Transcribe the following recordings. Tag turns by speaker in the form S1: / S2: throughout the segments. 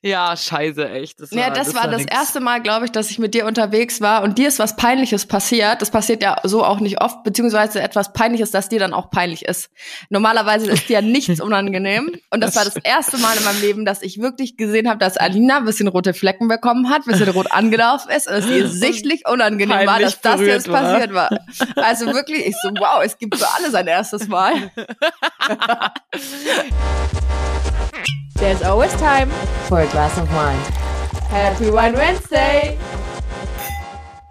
S1: Ja, scheiße, echt.
S2: Das war, ja, das, das war, war das erste Mal, glaube ich, dass ich mit dir unterwegs war und dir ist was Peinliches passiert. Das passiert ja so auch nicht oft, beziehungsweise etwas Peinliches, das dir dann auch peinlich ist. Normalerweise ist dir ja nichts unangenehm. Und das, das war das erste Mal in meinem Leben, dass ich wirklich gesehen habe, dass Alina ein bisschen rote Flecken bekommen hat, ein bisschen rot angelaufen ist und es ihr sichtlich unangenehm war, dass das jetzt war. passiert war. Also wirklich, ich so, wow, es gibt für alle sein erstes Mal.
S3: There's always time for a glass of wine. Happy Wine Wednesday!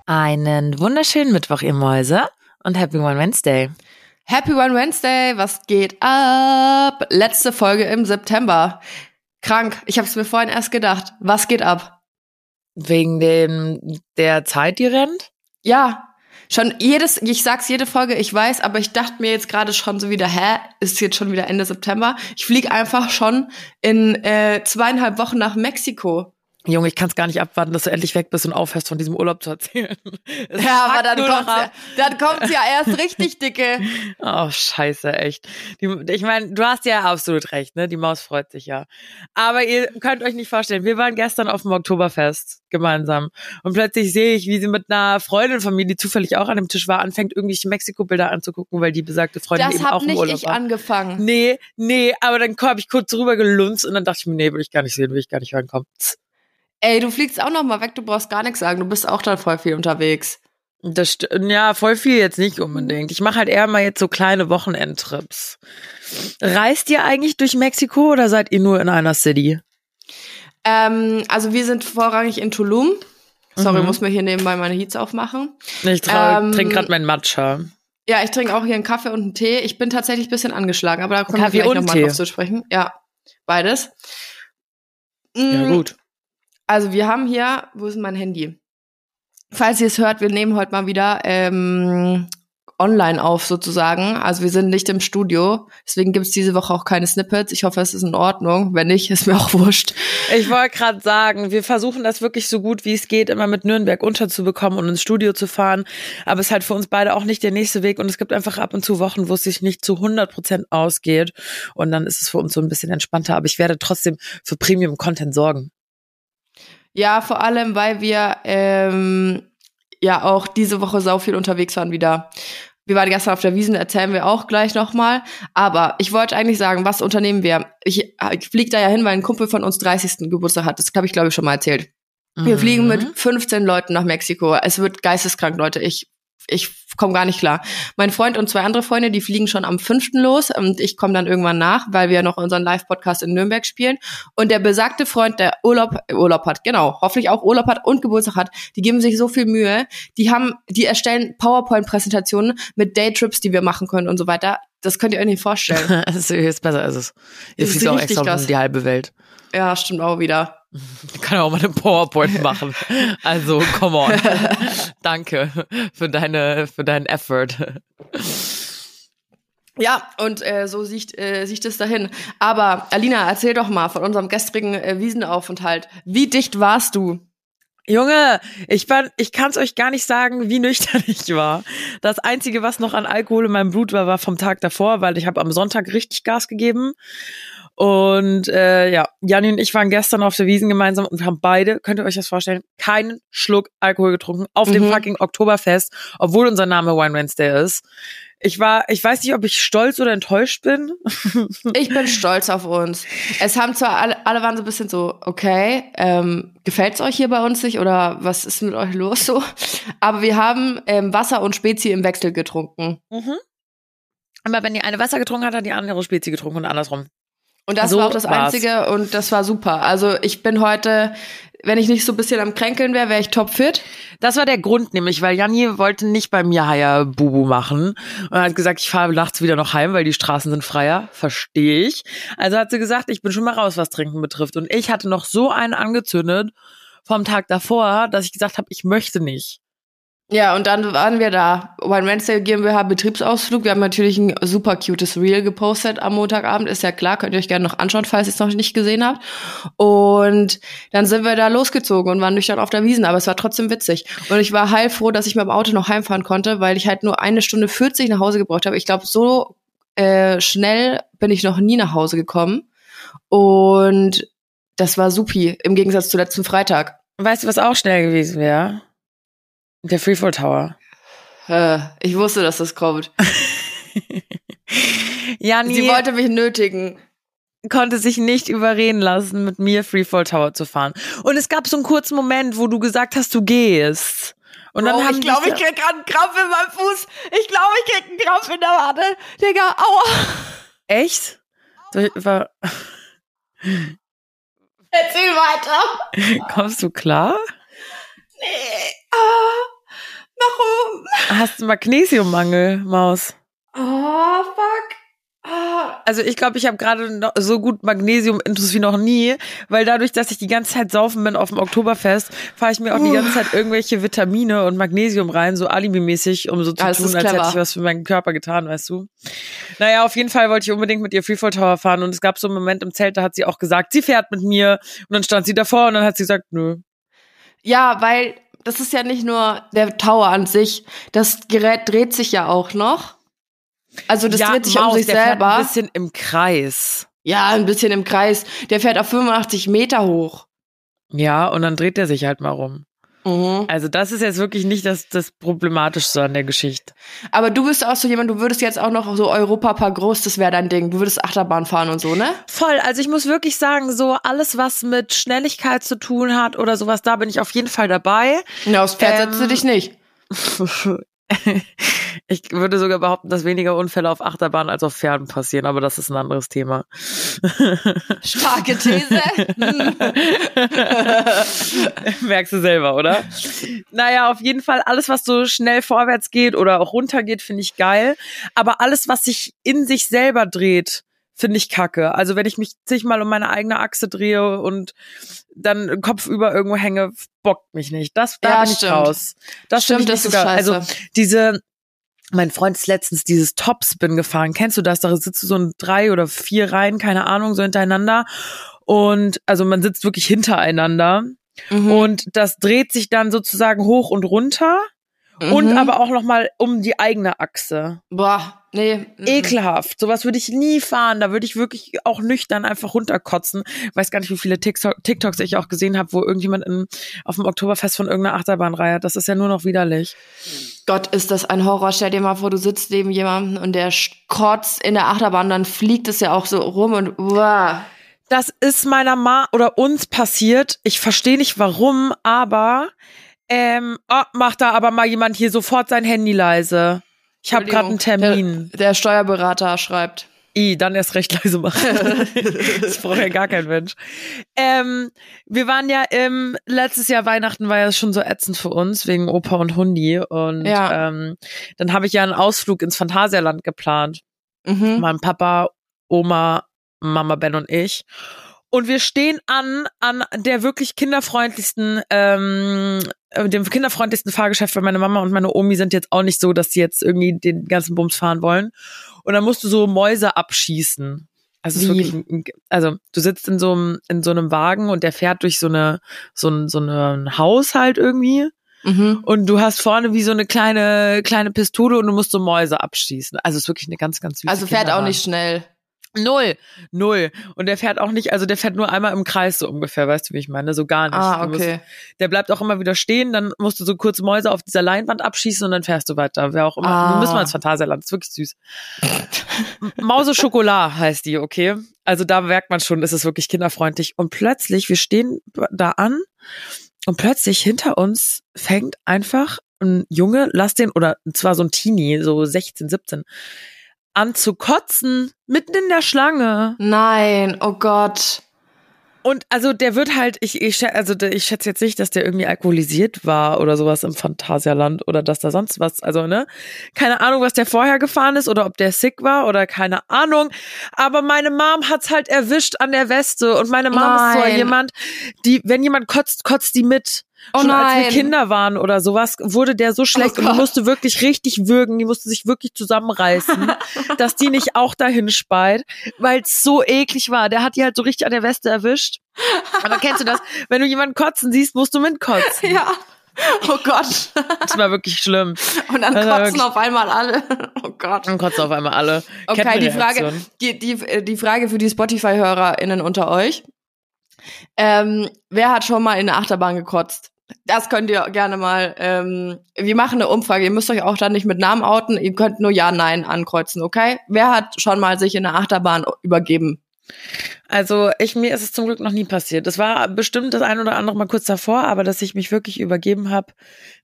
S1: Einen wunderschönen Mittwoch, ihr Mäuse, und Happy Wine Wednesday.
S2: Happy Wine Wednesday, was geht ab? Letzte Folge im September. Krank, ich habe es mir vorhin erst gedacht. Was geht ab?
S1: Wegen dem der Zeit, die rennt?
S2: Ja, Schon jedes, ich sag's jede Folge, ich weiß, aber ich dachte mir jetzt gerade schon so wieder, hä, ist jetzt schon wieder Ende September. Ich fliege einfach schon in äh, zweieinhalb Wochen nach Mexiko.
S1: Junge, ich kann es gar nicht abwarten, dass du endlich weg bist und aufhörst, von diesem Urlaub zu erzählen.
S2: Es ja, aber dann kommt's, ja, dann kommt's ja erst richtig dicke.
S1: Oh, scheiße, echt. Die, ich meine, du hast ja absolut recht, ne? Die Maus freut sich ja. Aber ihr könnt euch nicht vorstellen, wir waren gestern auf dem Oktoberfest gemeinsam und plötzlich sehe ich, wie sie mit einer Freundin von mir, die zufällig auch an dem Tisch war, anfängt irgendwelche Mexiko-Bilder anzugucken, weil die besagte Freundin das eben auch im Urlaub war. Das
S2: habe nicht ich angefangen.
S1: Nee, nee, aber dann habe ich kurz rüber gelunzt und dann dachte ich mir, nee, will ich gar nicht sehen, will ich gar nicht reinkommen.
S2: Ey, du fliegst auch noch mal weg, du brauchst gar nichts sagen, du bist auch dann voll viel unterwegs.
S1: Das ja, voll viel jetzt nicht unbedingt. Ich mache halt eher mal jetzt so kleine Wochenendtrips. Reist ihr eigentlich durch Mexiko oder seid ihr nur in einer City?
S2: Ähm, also wir sind vorrangig in Tulum. Sorry, mhm. muss mir hier nebenbei meine Heats aufmachen.
S1: Ich ähm, trinke gerade meinen Matcha.
S2: Ja, ich trinke auch hier einen Kaffee und einen Tee. Ich bin tatsächlich ein bisschen angeschlagen, aber da kommen Kaffee wir gleich nochmal drauf zu sprechen. Ja, beides.
S1: Ja, mm. gut.
S2: Also wir haben hier, wo ist mein Handy? Falls ihr es hört, wir nehmen heute mal wieder ähm, online auf sozusagen. Also wir sind nicht im Studio. Deswegen gibt's diese Woche auch keine Snippets. Ich hoffe, es ist in Ordnung. Wenn nicht, ist mir auch wurscht.
S1: Ich wollte gerade sagen, wir versuchen das wirklich so gut wie es geht, immer mit Nürnberg unterzubekommen und ins Studio zu fahren. Aber es ist halt für uns beide auch nicht der nächste Weg. Und es gibt einfach ab und zu Wochen, wo es sich nicht zu 100 Prozent ausgeht. Und dann ist es für uns so ein bisschen entspannter. Aber ich werde trotzdem für Premium-Content sorgen.
S2: Ja, vor allem, weil wir ähm, ja auch diese Woche sau viel unterwegs waren wieder. Wir waren gestern auf der Wiesen, erzählen wir auch gleich nochmal. Aber ich wollte eigentlich sagen, was unternehmen wir? Ich, ich fliege da ja hin, weil ein Kumpel von uns 30. Geburtstag hat. Das habe ich, glaube ich, schon mal erzählt. Wir mhm. fliegen mit 15 Leuten nach Mexiko. Es wird geisteskrank, Leute. Ich ich komme gar nicht klar. Mein Freund und zwei andere Freunde, die fliegen schon am fünften los und ich komme dann irgendwann nach, weil wir noch unseren Live-Podcast in Nürnberg spielen. Und der besagte Freund, der Urlaub, Urlaub hat, genau, hoffentlich auch Urlaub hat und Geburtstag hat, die geben sich so viel Mühe. Die haben, die erstellen PowerPoint-Präsentationen mit Daytrips, die wir machen können und so weiter. Das könnt ihr euch nicht vorstellen.
S1: das ist besser als es. Ihr fliegt auch extra um die halbe Welt.
S2: Ja, stimmt auch wieder.
S1: Kann auch mal eine PowerPoint machen. Also, come on. Danke für deine, für deinen Effort.
S2: Ja, und äh, so sieht, äh, sieht es dahin. Aber Alina, erzähl doch mal von unserem gestrigen äh, Wiesenaufenthalt. Wie dicht warst du?
S1: Junge, ich war, ich kann es euch gar nicht sagen, wie nüchtern ich war. Das einzige, was noch an Alkohol in meinem Blut war, war vom Tag davor, weil ich habe am Sonntag richtig Gas gegeben und äh, ja, Janni und ich waren gestern auf der Wiesen gemeinsam und wir haben beide, könnt ihr euch das vorstellen, keinen Schluck Alkohol getrunken auf mhm. dem fucking Oktoberfest, obwohl unser Name Wine Wednesday ist. Ich war, ich weiß nicht, ob ich stolz oder enttäuscht bin.
S2: ich bin stolz auf uns. Es haben zwar alle, alle waren so ein bisschen so, okay, ähm, gefällt's euch hier bei uns nicht oder was ist mit euch los so? Aber wir haben ähm, Wasser und Spezi im Wechsel getrunken. Mhm.
S1: Aber wenn die eine Wasser getrunken hat, hat die andere Spezi getrunken und andersrum.
S2: Und das so war auch das war's. Einzige und das war super. Also ich bin heute, wenn ich nicht so ein bisschen am Kränkeln wäre, wäre ich topfit.
S1: Das war der Grund nämlich, weil Janni wollte nicht bei mir Haya Bubu machen und hat gesagt, ich fahre nachts wieder noch heim, weil die Straßen sind freier. Verstehe ich. Also hat sie gesagt, ich bin schon mal raus, was Trinken betrifft. Und ich hatte noch so einen angezündet vom Tag davor, dass ich gesagt habe, ich möchte nicht.
S2: Ja, und dann waren wir da. One Wednesday GmbH Betriebsausflug. Wir haben natürlich ein super cutes Reel gepostet am Montagabend. Ist ja klar, könnt ihr euch gerne noch anschauen, falls ihr es noch nicht gesehen habt. Und dann sind wir da losgezogen und waren nüchtern auf der Wiesen, aber es war trotzdem witzig. Und ich war heilfroh, dass ich mit dem Auto noch heimfahren konnte, weil ich halt nur eine Stunde 40 nach Hause gebraucht habe. Ich glaube, so äh, schnell bin ich noch nie nach Hause gekommen. Und das war supi, im Gegensatz zu letzten Freitag.
S1: Weißt du, was auch schnell gewesen wäre? Der Freefall Tower.
S2: Äh, ich wusste, dass das kommt.
S1: ja, nee,
S2: Sie wollte mich nötigen.
S1: konnte sich nicht überreden lassen, mit mir Freefall Tower zu fahren. Und es gab so einen kurzen Moment, wo du gesagt hast, du gehst. Und dann haben
S2: ich glaube, ich krieg gerade einen Krampf in meinem Fuß. Ich glaube, ich krieg einen Krampf in der Wade. Digga, aua.
S1: Echt? Du- War,
S2: Erzähl weiter.
S1: kommst du klar?
S2: Nee. Ah, warum?
S1: Hast du Magnesiummangel, Maus?
S2: Oh, fuck. Ah.
S1: Also ich glaube, ich habe gerade so gut Magnesium-Intus wie noch nie, weil dadurch, dass ich die ganze Zeit saufen bin auf dem Oktoberfest, fahre ich mir auch die ganze Zeit irgendwelche Vitamine und Magnesium rein, so alibimäßig, um so zu
S2: das
S1: tun, als hätte ich was für meinen Körper getan, weißt du. Naja, auf jeden Fall wollte ich unbedingt mit ihr Freefall Tower fahren und es gab so einen Moment im Zelt, da hat sie auch gesagt, sie fährt mit mir und dann stand sie davor und dann hat sie gesagt, nö.
S2: Ja, weil das ist ja nicht nur der Tower an sich. Das Gerät dreht sich ja auch noch. Also das
S1: ja,
S2: dreht sich
S1: Maus,
S2: um sich
S1: der fährt
S2: selber.
S1: ein bisschen im Kreis.
S2: ja, ein bisschen im Kreis. Der fährt auf 85 Meter hoch.
S1: Ja, und dann dreht er sich halt mal rum.
S2: Mhm.
S1: Also das ist jetzt wirklich nicht das, das Problematischste an der Geschichte.
S2: Aber du bist auch so jemand, du würdest jetzt auch noch so Europa groß, das wäre dein Ding. Du würdest Achterbahn fahren und so, ne?
S1: Voll, also ich muss wirklich sagen, so alles, was mit Schnelligkeit zu tun hat oder sowas, da bin ich auf jeden Fall dabei.
S2: Ja, aufs Pferd
S1: Ähm,
S2: setzt du dich nicht.
S1: Ich würde sogar behaupten, dass weniger Unfälle auf Achterbahn als auf Pferden passieren, aber das ist ein anderes Thema.
S2: Starke These.
S1: Merkst du selber, oder? Naja, auf jeden Fall alles, was so schnell vorwärts geht oder auch runter geht, finde ich geil. Aber alles, was sich in sich selber dreht, finde ich kacke. Also wenn ich mich zigmal um meine eigene Achse drehe und dann kopfüber irgendwo hänge, bockt mich nicht. Das, da
S2: Ja,
S1: bin ich
S2: stimmt.
S1: raus. Das
S2: Stimmt, das ist
S1: nicht sogar,
S2: scheiße.
S1: also diese, mein Freund ist letztens dieses Topspin gefahren. Kennst du das? Da sitzt du so in drei oder vier Reihen, keine Ahnung, so hintereinander. Und also man sitzt wirklich hintereinander.
S2: Mhm.
S1: Und das dreht sich dann sozusagen hoch und runter und
S2: Mhm.
S1: aber auch nochmal um die eigene Achse.
S2: Boah, nee. mhm.
S1: Ekelhaft. Sowas würde ich nie fahren. Da würde ich wirklich auch nüchtern einfach runterkotzen. Weiß gar nicht, wie viele TikTok, TikToks ich auch gesehen habe, wo irgendjemand in, auf dem Oktoberfest von irgendeiner Achterbahn reiert. Das ist ja nur noch widerlich.
S2: Gott, ist das ein Horror. Stell dir mal vor, du sitzt neben jemandem und der kotzt in der Achterbahn, dann fliegt es ja auch so rum und uah.
S1: Das ist meiner Ma oder uns passiert. Ich verstehe nicht warum, aber ähm, oh, macht da aber mal jemand hier sofort sein Handy leise. Ich habe gerade einen Termin.
S2: Der, der Steuerberater schreibt.
S1: I, dann erst recht leise machen. das braucht ja gar kein Mensch. Ähm, wir waren ja im letztes Jahr Weihnachten war ja schon so ätzend für uns wegen Opa und Hundi und
S2: Ja.
S1: ähm, dann habe ich ja einen Ausflug ins Phantasialand geplant.
S2: Mhm.
S1: Mein Papa, Oma, Mama, Ben und ich. Und wir stehen an an der wirklich kinderfreundlichsten, ähm, äh, dem kinderfreundlichsten Fahrgeschäft, weil meine Mama und meine Omi sind jetzt auch nicht so, dass sie jetzt irgendwie den ganzen Bums fahren wollen. Und dann musst du so Mäuse abschießen. Also, es ist wirklich, ein- also du sitzt in so einem in so einem Wagen und der fährt durch so eine so ein so ein Haus halt irgendwie
S2: Mhm.
S1: und du hast vorne wie so eine kleine kleine Pistole und du musst so Mäuse abschießen. Also es ist wirklich eine ganz ganz süße
S2: Also fährt auch nicht schnell.
S1: Null, null. Und der fährt auch nicht, also der fährt nur einmal im Kreis so ungefähr, weißt du, wie ich meine? So gar nicht.
S2: Ah,
S1: Du musst,
S2: okay.
S1: der bleibt auch immer wieder stehen, dann musst du so kurz Mäuse auf dieser Leinwand abschießen und dann fährst du weiter. Wer auch immer.
S2: Ah.
S1: Wir müssen mal ins Phantasialand, ist wirklich süß. Mause Schokolade heißt die, okay? Also da merkt man schon, es ist wirklich kinderfreundlich. Und plötzlich, wir stehen da an und plötzlich hinter uns fängt einfach ein Junge, lass den, oder zwar so ein Teenie, so 16, 17, an zu kotzen, mitten in der Schlange.
S2: Nein, oh Gott.
S1: Und also der wird halt, ich, ich, also der- ich schätze jetzt nicht, dass der irgendwie alkoholisiert war oder sowas im Phantasialand oder dass da sonst was, also ne, keine Ahnung, was der vorher gefahren ist oder ob der sick war oder keine Ahnung. Aber meine Mom hat's halt erwischt an der Weste und meine Mom ist so
S2: Nein.
S1: jemand, die, wenn jemand kotzt, kotzt die mit.
S2: Oh
S1: Schon als wir
S2: nein.
S1: Kinder waren oder sowas, wurde der so schlecht
S2: Oh
S1: und die musste wirklich richtig würgen, die musste sich wirklich zusammenreißen, dass die nicht auch dahin speit, weil es so eklig war. Der hat die halt so richtig an der Weste erwischt. Aber kennst du das? Wenn du jemanden kotzen siehst, musst du mitkotzen.
S2: Ja. Oh Gott.
S1: Das war wirklich schlimm.
S2: Und dann kotzen auf einmal alle. Oh Gott.
S1: Dann kotzen auf einmal alle.
S2: Okay, die Frage, die, die, die Frage für die Spotify-HörerInnen unter euch. Ähm, wer hat schon mal in eine Achterbahn gekotzt? Das könnt ihr gerne mal. Ähm, wir machen eine Umfrage. Ihr müsst euch auch dann nicht mit Namen outen. Ihr könnt nur Ja, Nein ankreuzen, okay? Wer hat schon mal sich in eine Achterbahn übergeben?
S1: Also ich mir ist es zum Glück noch nie passiert. Das war bestimmt das ein oder andere mal kurz davor, aber dass ich mich wirklich übergeben habe,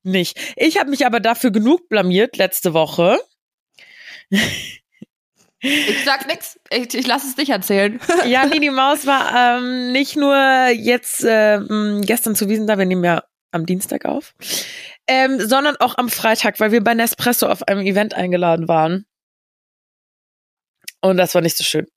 S1: nicht. Ich habe mich aber dafür genug blamiert letzte Woche.
S2: Ich sag nix. Ich, ich lasse es dich erzählen.
S1: ja, Mini Maus war ähm, nicht nur jetzt ähm, gestern zu Wiesen da, wir nehmen ja am Dienstag auf, ähm, sondern auch am Freitag, weil wir bei Nespresso auf einem Event eingeladen waren. Und das war nicht so schön.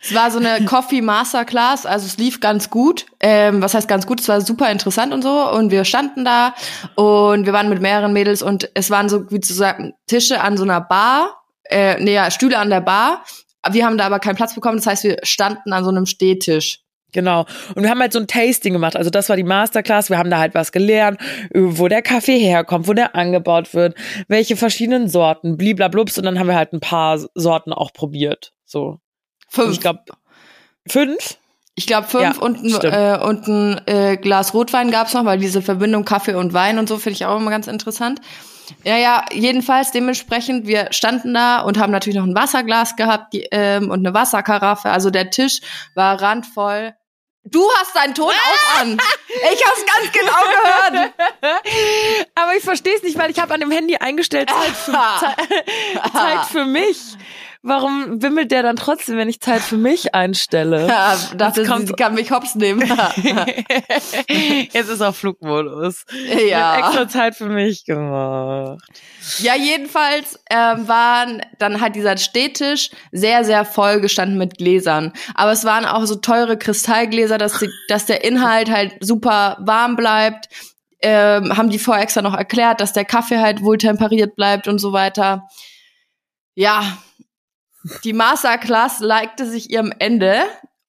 S2: Es war so eine Coffee Masterclass, also es lief ganz gut. Ähm, was heißt ganz gut? Es war super interessant und so. Und wir standen da und wir waren mit mehreren Mädels und es waren so wie zu sagen Tische an so einer Bar, äh, nee, ja, Stühle an der Bar. Wir haben da aber keinen Platz bekommen. Das heißt, wir standen an so einem Stehtisch.
S1: Genau. Und wir haben halt so ein Tasting gemacht. Also das war die Masterclass. Wir haben da halt was gelernt, wo der Kaffee herkommt, wo der angebaut wird, welche verschiedenen Sorten, bliblablups. Und dann haben wir halt ein paar Sorten auch probiert. So.
S2: Fünf.
S1: Ich glaube, fünf?
S2: Ich glaube fünf
S1: Ja,
S2: und, äh, und ein äh, Glas Rotwein gab's noch, weil diese Verbindung Kaffee und Wein und so finde ich auch immer ganz interessant. Ja, ja, jedenfalls dementsprechend, wir standen da und haben natürlich noch ein Wasserglas gehabt ähm, und eine Wasserkaraffe. Also der Tisch war randvoll. Du hast deinen Ton auch an. Ich hab's ganz genau gehört.
S1: Aber ich verstehe es nicht, weil ich habe an dem Handy eingestellt Zeit für, Zeit, Zeit für mich. Warum wimmelt der dann trotzdem, wenn ich Zeit für mich einstelle?
S2: Ja, dachte,
S1: Jetzt kommt-
S2: sie kann mich hops nehmen.
S1: Jetzt ist auf Flugmodus.
S2: Ja.
S1: Ich extra Zeit für mich gemacht.
S2: Ja, jedenfalls ähm, waren dann halt dieser Stehtisch sehr, sehr voll gestanden mit Gläsern. Aber es waren auch so teure Kristallgläser, dass, die, dass der Inhalt halt super warm bleibt. Ähm, haben die vorher extra noch erklärt, dass der Kaffee halt wohl temperiert bleibt und so weiter. Ja, die Masterclass neigte sich ihrem Ende.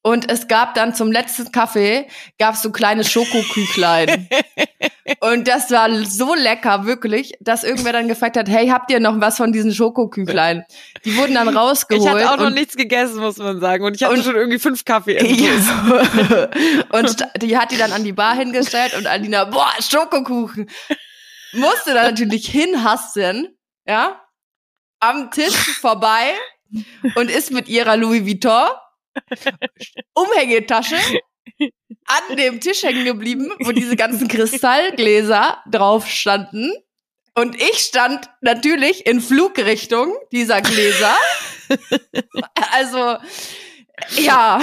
S2: Und es gab dann zum letzten Kaffee, gab es so kleine Schokoküchlein. Und das war so lecker, wirklich, dass irgendwer dann gefragt hat, hey, habt ihr noch was von diesen Schokoküchlein? Die wurden dann
S1: Ich
S2: rausgeholt.
S1: hatte auch noch nichts gegessen, muss man sagen. Und ich hatte
S2: Und-
S1: schon irgendwie fünf Kaffee.
S2: Ja. und die hat die dann an die Bar hingestellt und Alina, boah, Schokokuchen. Musste da natürlich hinhasten, ja, am Tisch vorbei und ist mit ihrer Louis Vuitton Umhängetasche an dem Tisch hängen geblieben, wo diese ganzen Kristallgläser drauf standen. Und ich stand natürlich in Flugrichtung dieser Gläser. Also, ja,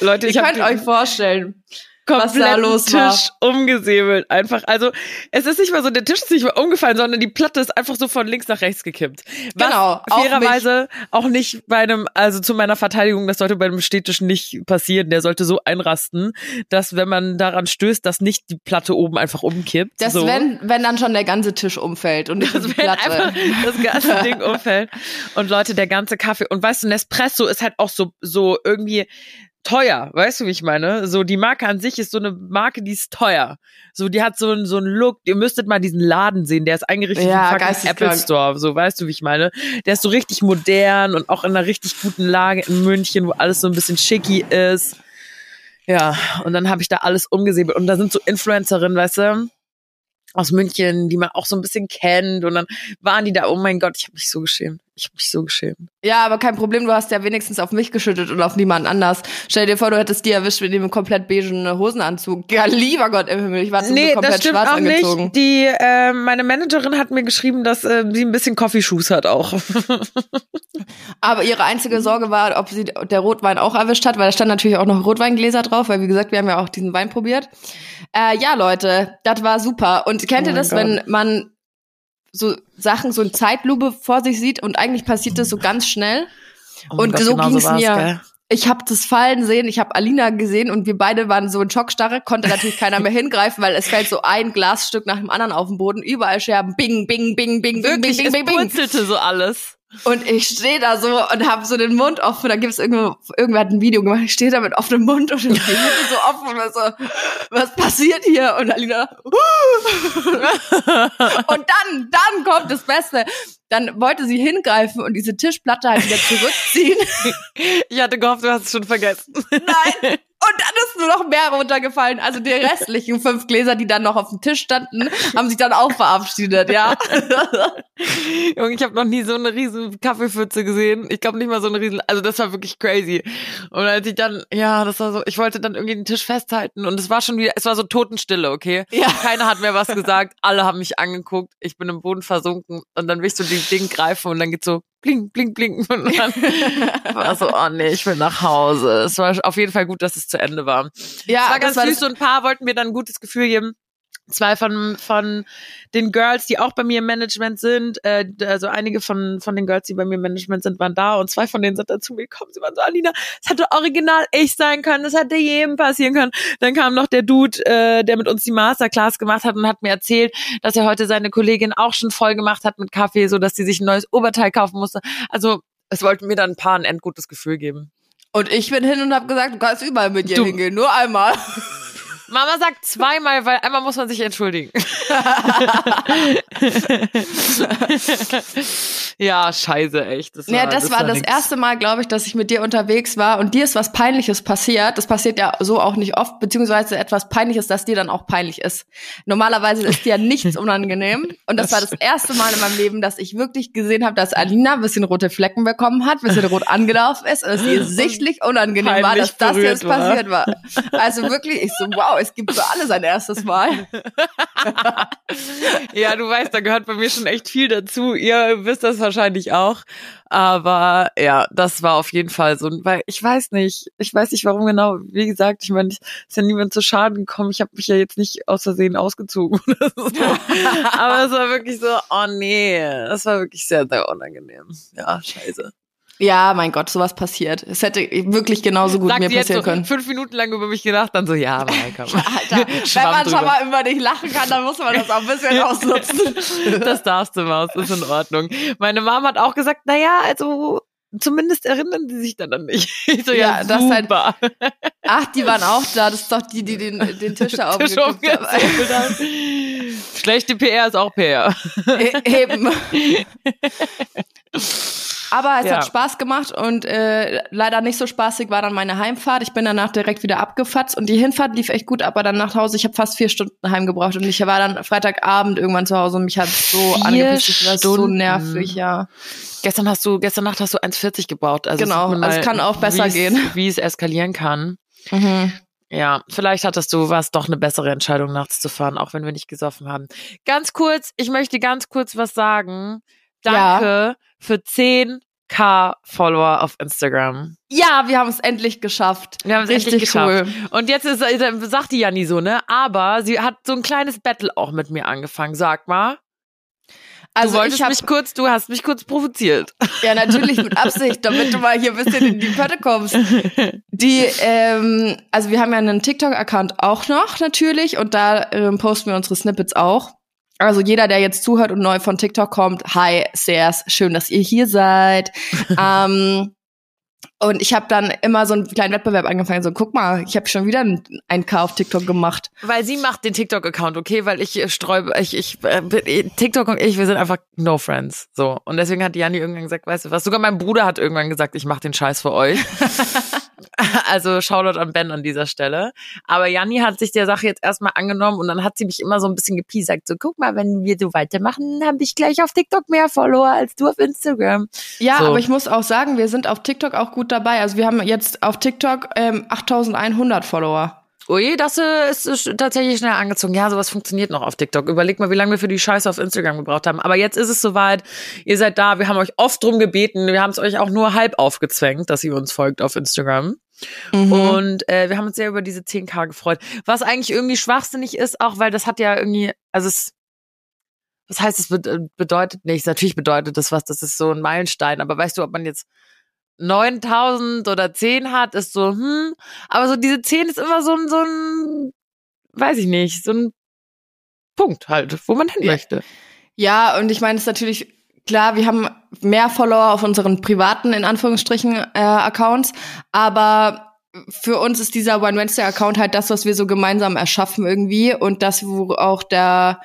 S1: Leute, ich
S2: könnt euch vorstellen.
S1: Kompletten
S2: los
S1: Tisch
S2: war.
S1: umgesäbelt. Einfach, also es ist nicht mal so, der Tisch ist nicht mal umgefallen, sondern die Platte ist einfach so von links nach rechts gekippt. Was
S2: Genau, auch
S1: fairerweise auch nicht bei einem, also zu meiner Verteidigung, das sollte bei einem Städtisch nicht passieren. Der sollte so einrasten, dass wenn man daran stößt, dass nicht die Platte oben einfach umkippt.
S2: Das,
S1: so.
S2: wenn, wenn dann schon der ganze Tisch umfällt und
S1: Das
S2: die Platte.
S1: einfach das ganze Ding umfällt. Und Leute, der ganze Kaffee. Und weißt du, Nespresso ist halt auch so, so irgendwie teuer. Weißt du, wie ich meine? So, die Marke an sich ist so eine Marke, die ist teuer. So, die hat so einen, so einen Look. Ihr müsstet mal diesen Laden sehen. Der ist eingerichtet
S2: Ja,
S1: wie ein fucking. Apple Store. So, weißt du, wie ich meine? Der ist so richtig modern und auch in einer richtig guten Lage in München, wo alles so ein bisschen schicky ist. Ja, und dann habe ich da alles umgesäbelt. Und da sind so Influencerinnen, weißt du? aus München, die man auch so ein bisschen kennt. Und dann waren die da, oh mein Gott, ich habe mich so geschämt. Ich habe mich so geschämt.
S2: Ja, aber kein Problem, du hast ja wenigstens auf mich geschüttet und auf niemanden anders. Stell dir vor, du hättest die erwischt mit dem komplett beigen Hosenanzug. Ja, lieber Gott im Himmel, ich war
S1: Nee,
S2: komplett
S1: das stimmt
S2: schwarz
S1: auch
S2: angezogen.
S1: nicht. Die, äh, meine Managerin hat mir geschrieben, dass äh, sie ein bisschen Coffee-Shoes hat auch.
S2: Aber ihre einzige Sorge war, ob sie der Rotwein auch erwischt hat, weil da stand natürlich auch noch Rotweingläser drauf, weil wie gesagt, wir haben ja auch diesen Wein probiert. Äh, ja, Leute, das war super. Und kennt
S1: Oh
S2: ihr das,
S1: Gott.
S2: wenn man so Sachen so in Zeitlupe vor sich sieht und eigentlich passiert das so ganz schnell?
S1: Oh
S2: Und
S1: Gott,
S2: so
S1: genau
S2: ging's
S1: war's,
S2: mir.
S1: gell?
S2: Ich habe das Fallen sehen, ich habe Alina gesehen und wir beide waren so in Schockstarre, konnte natürlich keiner mehr hingreifen, weil es fällt so ein Glasstück nach dem anderen auf den Boden, überall Scherben, bing, bing, bing, bing, bing,
S1: Wirklich,
S2: bing, bing, bing, bing.
S1: so alles.
S2: Und ich stehe da so und habe so den Mund offen. Da gibt's irgendwo, irgendwer hat ein Video gemacht. Ich stehe da mit offenem Mund und die Lippe so offen und so, was passiert hier? Und Alina, und dann, dann kommt das Beste. Dann wollte sie hingreifen und diese Tischplatte halt wieder zurückziehen.
S1: Ich hatte gehofft, du hast es schon vergessen.
S2: Nein. Und dann ist nur noch mehr runtergefallen. Also die restlichen fünf Gläser, die dann noch auf dem Tisch standen, haben sich dann auch verabschiedet, ja.
S1: Junge, ich habe noch nie so eine riesen Kaffeepfütze gesehen. Ich glaube nicht mal so eine riesen, also das war wirklich crazy. Und als ich dann, ja, das war so, ich wollte dann irgendwie den Tisch festhalten und es war schon wieder, es war so Totenstille, okay?
S2: Ja.
S1: Keiner hat mehr was gesagt, alle haben mich angeguckt, ich bin im Boden versunken und dann will ich so den Ding greifen und dann geht so bling, bling, bling und dann war so, oh nee, ich will nach Hause. Es war auf jeden Fall gut, dass es zu Ende war.
S2: Ja,
S1: es war ganz süß und ein paar wollten mir dann ein gutes Gefühl geben. Zwei von, von den Girls, die auch bei mir im Management sind, äh, also einige von, von den Girls, die bei mir im Management sind, waren da und zwei von denen sind dann zu mir gekommen. Sie waren so, Alina, es hätte original ich sein können, es hätte jedem passieren können. Dann kam noch der Dude, äh, der mit uns die Masterclass gemacht hat und hat mir erzählt, dass er heute seine Kollegin auch schon voll gemacht hat mit Kaffee, so dass sie sich ein neues Oberteil kaufen musste. Also es wollten mir dann ein paar ein endgutes Gefühl geben.
S2: Und ich bin hin und habe gesagt, du kannst überall mit ihr
S1: Du-
S2: hingehen, nur einmal.
S1: Mama sagt zweimal, weil einmal muss man sich entschuldigen. ja, scheiße, echt. Das war,
S2: Ja, das, war das
S1: nix.
S2: erste Mal, glaube ich, dass ich mit dir unterwegs war und dir ist was Peinliches passiert. Das passiert ja so auch nicht oft, beziehungsweise etwas Peinliches, das dir dann auch peinlich ist. Normalerweise ist dir ja nichts unangenehm und das,
S1: Das
S2: war das erste Mal in meinem Leben, dass ich wirklich gesehen habe, dass Alina ein bisschen rote Flecken bekommen hat, ein bisschen rot angelaufen ist und es ihr sichtlich unangenehm war, dass das jetzt
S1: war.
S2: passiert war. Also wirklich, ich so, wow, es gibt für alle sein erstes Mal.
S1: Ja, du weißt, da gehört bei mir schon echt viel dazu. Ihr wisst das wahrscheinlich auch. Aber ja, das war auf jeden Fall so, weil ich weiß nicht, ich weiß nicht warum genau. Wie gesagt, ich meine, es ist ja niemand zu Schaden gekommen. Ich habe mich ja jetzt nicht aus Versehen ausgezogen. so. Aber es war wirklich so, oh nee, das war wirklich sehr, sehr unangenehm. Ja, scheiße.
S2: Ja, mein Gott, sowas passiert. Es hätte wirklich genauso gut
S1: Sagt
S2: mir passieren
S1: so
S2: können.
S1: fünf Minuten lang über mich gedacht, dann so, ja, Maika.
S2: Alter, wenn man schon
S1: drüber.
S2: mal über dich lachen kann, dann muss man das auch ein bisschen ausnutzen.
S1: Das darfst du, Maus, ist in Ordnung. Meine Mom hat auch gesagt, naja, also zumindest erinnern sie sich dann an mich. Ich so, ja,
S2: Ja, das halt-
S1: super.
S2: Ach, die waren auch da. Das ist doch die, die den, den Tisch da
S1: umgesäbelt haben. Schlechte PR ist auch PR.
S2: E- Eben. Aber es
S1: Ja.
S2: hat Spaß gemacht und äh, leider nicht so spaßig war dann meine Heimfahrt. Ich bin danach direkt wieder abgefatzt und die Hinfahrt lief echt gut, aber dann nach Hause, ich habe fast vier Stunden heimgebraucht und ich war dann Freitagabend irgendwann zu Hause und mich hat so angepisst. Ich war so nervig, ja.
S1: Gestern hast du, gestern Nacht hast du 1,40 gebraucht. Also
S2: Genau, also es
S1: mal,
S2: kann auch besser gehen.
S1: Wie es eskalieren kann.
S2: Mhm.
S1: Ja, vielleicht hattest du, war es doch eine bessere Entscheidung, nachts zu fahren, auch wenn wir nicht gesoffen haben. Ganz kurz, ich möchte ganz kurz was sagen. Danke für 10k Follower auf Instagram.
S2: Ja, wir haben es endlich geschafft.
S1: Wir haben es endlich geschafft.
S2: cool.
S1: Und jetzt ist, äh, sagt die ja nie so, ne? Aber sie hat so ein kleines Battle auch mit mir angefangen. Sag mal.
S2: Also
S1: du wolltest
S2: ich habe
S1: mich kurz, du hast mich kurz provoziert.
S2: Ja, natürlich mit Absicht, damit du mal hier ein bisschen in die Pötte kommst. Die, ähm, also wir haben ja einen TikTok-Account auch noch natürlich und da ähm, posten wir unsere Snippets auch. Also jeder, der jetzt zuhört und neu von TikTok kommt, hi, sehr schön, dass ihr hier seid. ähm, und ich habe dann immer so einen kleinen Wettbewerb angefangen, so guck mal, ich habe schon wieder einen 1K auf TikTok gemacht.
S1: Weil sie macht den TikTok-Account, okay? Weil ich äh, sträube, ich, ich, äh, bin- TikTok und ich, wir sind einfach no friends. So. Und deswegen hat die Janni irgendwann gesagt, weißt du was? Sogar mein Bruder hat irgendwann gesagt, ich mach den Scheiß für euch. also Shoutout an Ben an dieser Stelle. Aber Janni hat sich der Sache jetzt erstmal angenommen und dann hat sie mich immer so ein bisschen gepiesackt. So, guck mal, wenn wir so weitermachen, habe ich gleich auf TikTok mehr Follower als du auf Instagram.
S2: Ja,
S1: So.
S2: aber ich muss auch sagen, wir sind auf TikTok auch gut dabei. Also wir haben jetzt auf TikTok ähm, 8100 Follower.
S1: Ui, das äh, ist tatsächlich schnell angezogen. Ja, sowas funktioniert noch auf TikTok. Überleg mal, wie lange wir für die Scheiße auf Instagram gebraucht haben. Aber jetzt ist es soweit. Ihr seid da. Wir haben euch oft drum gebeten. Wir haben es euch auch nur halb aufgezwängt, dass ihr uns folgt auf Instagram.
S2: Mhm.
S1: Und äh, wir haben uns sehr über diese 10k gefreut. Was eigentlich irgendwie schwachsinnig ist, auch weil das hat ja irgendwie, also es, was heißt es bed- bedeutet nichts? Natürlich bedeutet das was, das ist so ein Meilenstein. Aber weißt du, ob man jetzt 9000 oder 10 hat, ist so, hm, aber so diese 10 ist immer so ein, so ein, weiß ich nicht, so ein Punkt halt, wo man hin möchte.
S2: Ja, und ich meine, es ist natürlich klar, wir haben mehr Follower auf unseren privaten, in Anführungsstrichen, äh, Accounts, aber für uns ist dieser One Wednesday Account halt das, was wir so gemeinsam erschaffen irgendwie. Und das, wo auch der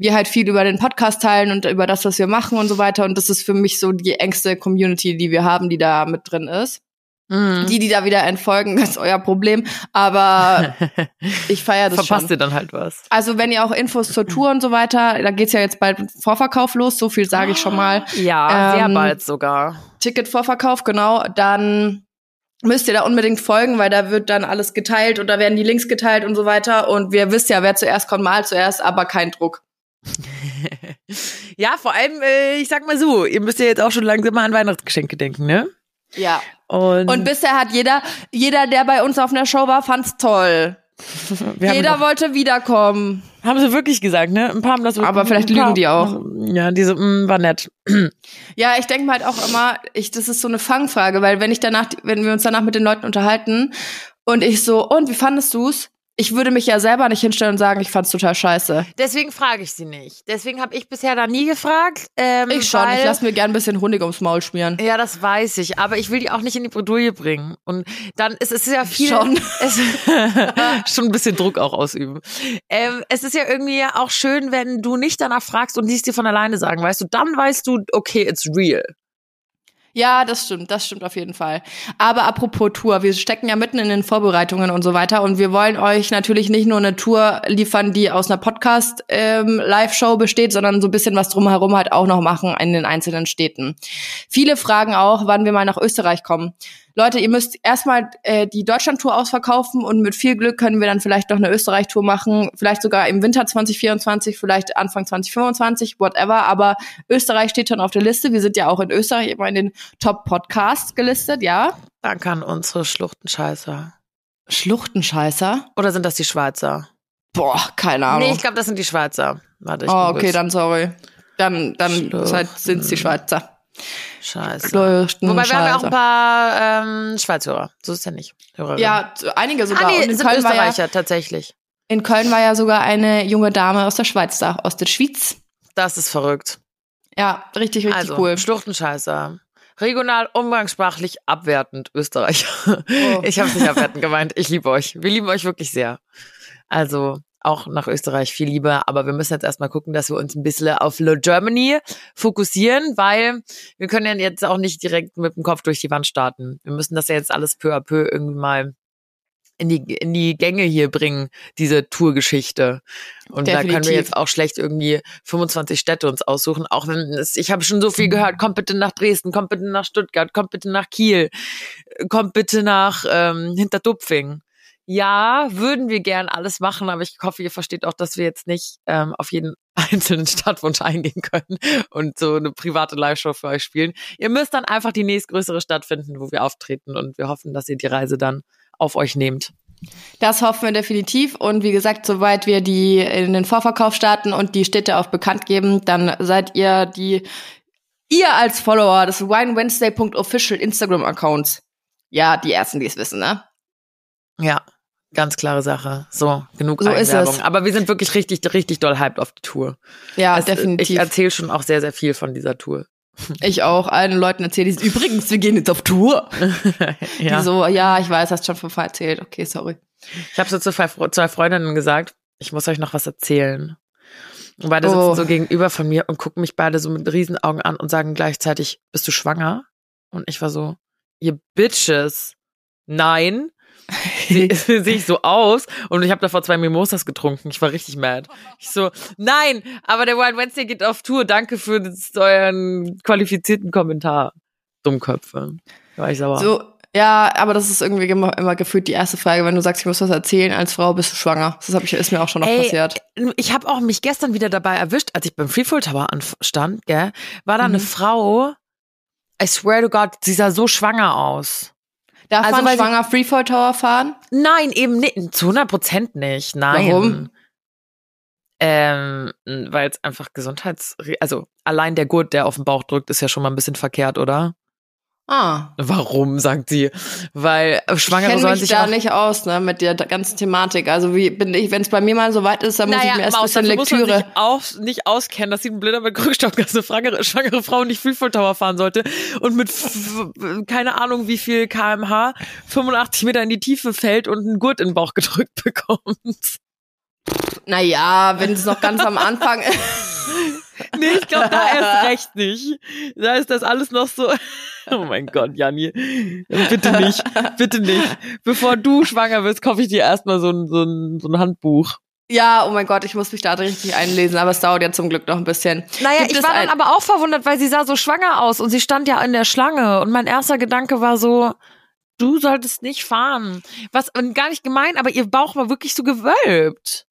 S2: wir halt viel über den Podcast teilen und über das, was wir machen und so weiter. Und das ist für mich so die engste Community, die wir haben, die da mit drin ist.
S1: Mhm.
S2: Die, die da wieder entfolgen, ist euer Problem. Aber ich feiere das
S1: Verpasst
S2: schon.
S1: ihr dann halt was.
S2: Also wenn ihr auch Infos zur Tour und so weiter, da geht's ja jetzt bald mit Vorverkauf los, so viel sage ich schon mal.
S1: Ja, sehr
S2: Ähm,
S1: bald sogar.
S2: Ticket-Vorverkauf, genau, dann müsst ihr da unbedingt folgen, weil da wird dann alles geteilt und da werden die Links geteilt und so weiter. Und wir wisst ja, wer zuerst kommt, mal zuerst, aber kein Druck.
S1: Ja, vor allem, äh, ich sag mal so, ihr müsst ja jetzt auch schon langsam mal an Weihnachtsgeschenke denken, ne?
S2: Ja.
S1: Und,
S2: Und bisher hat jeder, jeder, der bei uns auf einer Show war, fand's toll. jeder
S1: noch,
S2: wollte wiederkommen.
S1: haben sie wirklich gesagt, ne? Ein paar haben das
S2: Aber vielleicht lügen die auch.
S1: Ja, diese, mh, war nett.
S2: Ja, ich denke halt auch immer, ich, das ist so eine Fangfrage, weil wenn ich danach, wenn wir uns danach mit den Leuten unterhalten und ich so, und wie fandest du's? Ich würde mich ja selber nicht hinstellen und sagen, ich fand's total scheiße.
S1: Deswegen frage ich sie nicht. Deswegen habe ich bisher da nie gefragt. Ähm,
S2: Ich schon,
S1: weil,
S2: ich lasse mir gern ein bisschen Honig ums Maul schmieren.
S1: Ja, das weiß ich, aber ich will die auch nicht in die Bredouille bringen. Und dann ist es ja viel
S2: Schon.
S1: Es, schon ein bisschen Druck auch ausüben. Ähm, es ist ja irgendwie auch schön, wenn du nicht danach fragst und die es dir von alleine sagen, weißt du, dann weißt du, okay, it's real.
S2: Ja, das stimmt, das stimmt auf jeden Fall. Aber apropos Tour, wir stecken ja mitten in den Vorbereitungen und so weiter und wir wollen euch natürlich nicht nur eine Tour liefern, die aus einer Podcast-Live-Show besteht, sondern so ein bisschen was drumherum halt auch noch machen in den einzelnen Städten. Viele fragen auch, wann wir mal nach Österreich kommen. Leute, ihr müsst erstmal äh, die Deutschland-Tour ausverkaufen und mit viel Glück können wir dann vielleicht noch eine Österreich-Tour machen, vielleicht sogar im Winter 2024, vielleicht Anfang 2025, whatever. Aber Österreich steht schon auf der Liste. Wir sind ja auch in Österreich immer in den Top-Podcasts gelistet, ja.
S1: Danke an unsere Schluchtenscheißer.
S2: Schluchtenscheißer?
S1: Oder sind das die Schweizer?
S2: Boah, keine Ahnung.
S1: Nee, ich glaube, das sind die Schweizer. Warte, ich
S2: oh, okay, dann sorry. Dann, dann seid, sind's die Schweizer.
S1: Scheiße.
S2: Schluchtenscheißer.
S1: Wobei wir haben ja auch ein paar ähm, Schweizhörer. So ist ja nicht. Hörerinnen.
S2: Ja, einige sogar.
S1: Ah, nee,
S2: Und in
S1: sind
S2: Köln, war ja,
S1: Österreicher, tatsächlich.
S2: in Köln war ja sogar eine junge Dame aus der Schweiz da, aus der Schweiz.
S1: Das ist verrückt.
S2: Ja, richtig, richtig
S1: also,
S2: cool.
S1: Schluchtenscheißer. Regional, umgangssprachlich abwertend Österreicher.
S2: Oh.
S1: Ich habe es nicht abwertend gemeint. Ich liebe euch. Wir lieben euch wirklich sehr. Also auch nach Österreich viel Liebe, aber wir müssen jetzt erstmal gucken, dass wir uns ein bisschen auf Le Germany fokussieren, weil wir können ja jetzt auch nicht direkt mit dem Kopf durch die Wand starten. Wir müssen das ja jetzt alles peu à peu irgendwie mal in die, in die Gänge hier bringen, diese Tourgeschichte. Und da können wir
S2: Definitiv.
S1: jetzt auch schlecht irgendwie 25 Städte uns aussuchen, auch wenn es, ich habe schon so viel gehört, kommt bitte nach Dresden, kommt bitte nach Stuttgart, kommt bitte nach Kiel, kommt bitte nach ähm, Hinterdupfing. Ja, würden wir gern alles machen, aber ich hoffe, ihr versteht auch, dass wir jetzt nicht ähm, auf jeden einzelnen Stadtwunsch eingehen können und so eine private Live-Show für euch spielen. Ihr müsst dann einfach die nächstgrößere Stadt finden, wo wir auftreten und wir hoffen, dass ihr die Reise dann auf euch nehmt.
S2: Das hoffen wir definitiv. Und wie gesagt, sobald wir die in den Vorverkauf starten und die Städte auch bekannt geben, dann seid ihr die, ihr als Follower des winewednesday.official Instagram-Accounts. Ja, die ersten, die es wissen, ne?
S1: Ja, ganz klare Sache. So, genug
S2: So ist
S1: Eigenwerbung.
S2: es.
S1: Aber wir sind wirklich richtig, richtig doll hyped auf die Tour.
S2: Ja,
S1: Es- Ich
S2: definitiv.
S1: erzähle schon auch sehr, sehr viel von dieser Tour.
S2: Ich auch allen Leuten erzähle, die übrigens, wir gehen jetzt auf Tour.
S1: ja.
S2: Die so, ja, ich weiß, hast schon fünfmal erzählt. Okay, sorry.
S1: Ich habe so zu zwei, Fre- zwei Freundinnen gesagt, ich muss euch noch was erzählen. Und beide sitzen
S2: Oh.
S1: so gegenüber von mir und gucken mich beide so mit Riesenaugen an und sagen gleichzeitig, bist du schwanger? Und ich war so, ihr Bitches, nein. Sehe ich so aus und ich habe davor zwei Mimosas getrunken. Ich war richtig mad. Ich so, nein, aber der Wild Wednesday geht auf Tour. Danke für das, euren qualifizierten Kommentar. Dummköpfe. Da war ich sauer.
S2: So, ja, aber das ist irgendwie immer, immer gefühlt die erste Frage, wenn du sagst, ich muss was erzählen als Frau, bist du schwanger. Das hab ich, ist mir auch schon noch
S1: Ey,
S2: passiert.
S1: Ich habe auch mich gestern wieder dabei erwischt, als ich beim Freefall Tower stand, gell, war da eine
S2: Mhm.
S1: Frau, I swear to God, sie sah so schwanger aus.
S2: Darf
S1: also,
S2: man schwanger Freefall Tower fahren?
S1: Nein, eben nicht, zu 100 Prozent nicht, nein.
S2: Warum?
S1: Ähm, weil es einfach Gesundheits... Also allein der Gurt, der auf den Bauch drückt, ist ja schon mal ein bisschen verkehrt, oder?
S2: Ah.
S1: Warum, sagt sie. Weil
S2: Ich
S1: Schwangere
S2: kenne
S1: sollen
S2: mich
S1: sich
S2: da
S1: auch...
S2: nicht aus, ne, mit der ganzen Thematik. Also wie bin ich, wenn es bei mir mal so weit ist, dann muss ich mir erst ein
S1: Maus,
S2: bisschen
S1: dafür muss man
S2: Lektüre.
S1: sich auch nicht auskennen, dass sie ein Blinder mit Krückstock, eine schwangere, schwangere Frau nicht Freefall Tower fahren sollte und mit keine Ahnung wie viel kmh 85 Meter in die Tiefe fällt und einen Gurt in den Bauch gedrückt bekommt.
S2: Naja, wenn es noch ganz am Anfang ist.
S1: Nee, ich glaube, da erst recht nicht. Da ist das alles noch so. Oh mein Gott, Janni. Bitte nicht. Bitte nicht. Bevor du schwanger wirst, kaufe ich dir erstmal so ein, so, ein, so ein Handbuch.
S2: Ja, oh mein Gott, ich muss mich da richtig einlesen, aber es dauert ja zum Glück noch ein bisschen.
S1: Naja, Gibt ich war dann aber auch verwundert, weil sie sah so schwanger aus und sie stand ja in der Schlange und mein erster Gedanke war so, du solltest nicht fahren. Was, und gar nicht gemein, aber ihr Bauch war wirklich so gewölbt.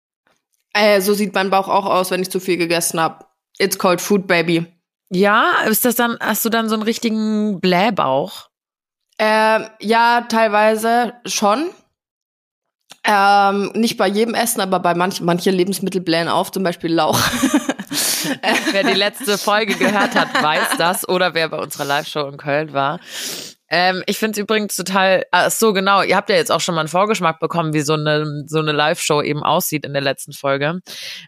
S2: Äh, so sieht mein Bauch auch aus, wenn ich zu viel gegessen habe. It's called food, baby.
S1: Ja, ist das dann, hast du dann so einen richtigen Blähbauch?
S2: Ähm, ja, teilweise schon. Ähm, nicht bei jedem Essen, aber bei manch, manche Lebensmittel blähen auf, zum Beispiel Lauch.
S1: wer die letzte Folge gehört hat, weiß das. Oder wer bei unserer Live-Show in Köln war. Ähm, ich finde es übrigens total, ah, so genau, ihr habt ja jetzt auch schon mal einen Vorgeschmack bekommen, wie so eine, so eine Live-Show eben aussieht in der letzten Folge.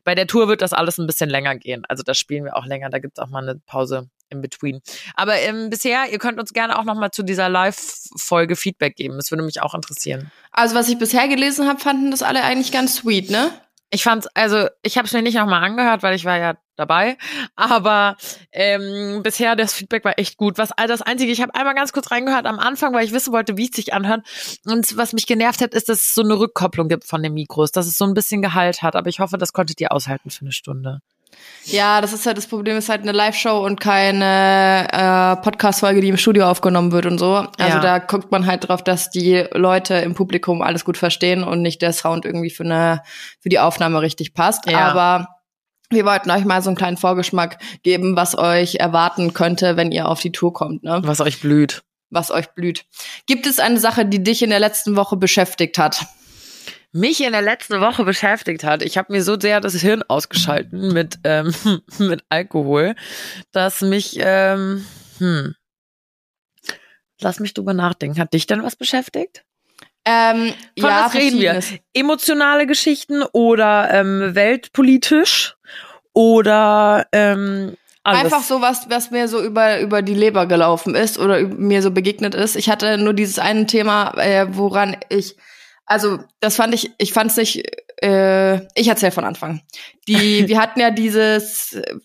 S1: Bei der Tour wird das alles ein bisschen länger gehen. Also da spielen wir auch länger, da gibt's auch mal eine Pause in between. Aber ähm, bisher, ihr könnt uns gerne auch noch mal zu dieser Live-Folge Feedback geben. Das würde mich auch interessieren.
S2: Also was ich bisher gelesen habe, fanden das alle eigentlich ganz sweet, ne?
S1: Ich fand's, also ich habe es mir nicht nochmal angehört, weil ich war ja dabei. Aber ähm, bisher das Feedback war echt gut. Was all das Einzige, ich habe einmal ganz kurz reingehört am Anfang, weil ich wissen wollte, wie es sich anhört. Und was mich genervt hat, ist, dass es so eine Rückkopplung gibt von den Mikros, dass es so ein bisschen Gehalt hat. Aber ich hoffe, das konntet ihr aushalten für eine Stunde.
S2: Ja, das ist halt das Problem, ist halt eine Live-Show und keine äh, Podcast-Folge, die im Studio aufgenommen wird und so. Also ja. da guckt man halt drauf, dass die Leute im Publikum alles gut verstehen und nicht der Sound irgendwie für eine für die Aufnahme richtig passt. Ja. Aber wir wollten euch mal so einen kleinen Vorgeschmack geben, was euch erwarten könnte, wenn ihr auf die Tour kommt. Ne?
S1: Was euch blüht.
S2: Was euch blüht. Gibt es eine Sache, die dich in der letzten Woche beschäftigt hat?
S1: Mich in der letzten Woche beschäftigt hat. Ich habe mir so sehr das Hirn ausgeschalten mit, ähm, mit Alkohol, dass mich, ähm, hm, lass mich drüber nachdenken. Hat dich denn was beschäftigt?
S2: Ähm,
S1: Von ja, was reden wir? Emotionale Geschichten oder ähm, weltpolitisch oder ähm, alles.
S2: Einfach so was, was mir so über, über die Leber gelaufen ist oder mir so begegnet ist. Ich hatte nur dieses eine Thema, äh, woran ich also das fand ich, ich fand es nicht, äh, ich erzähle von Anfang. Die, wir hatten ja dieses, äh,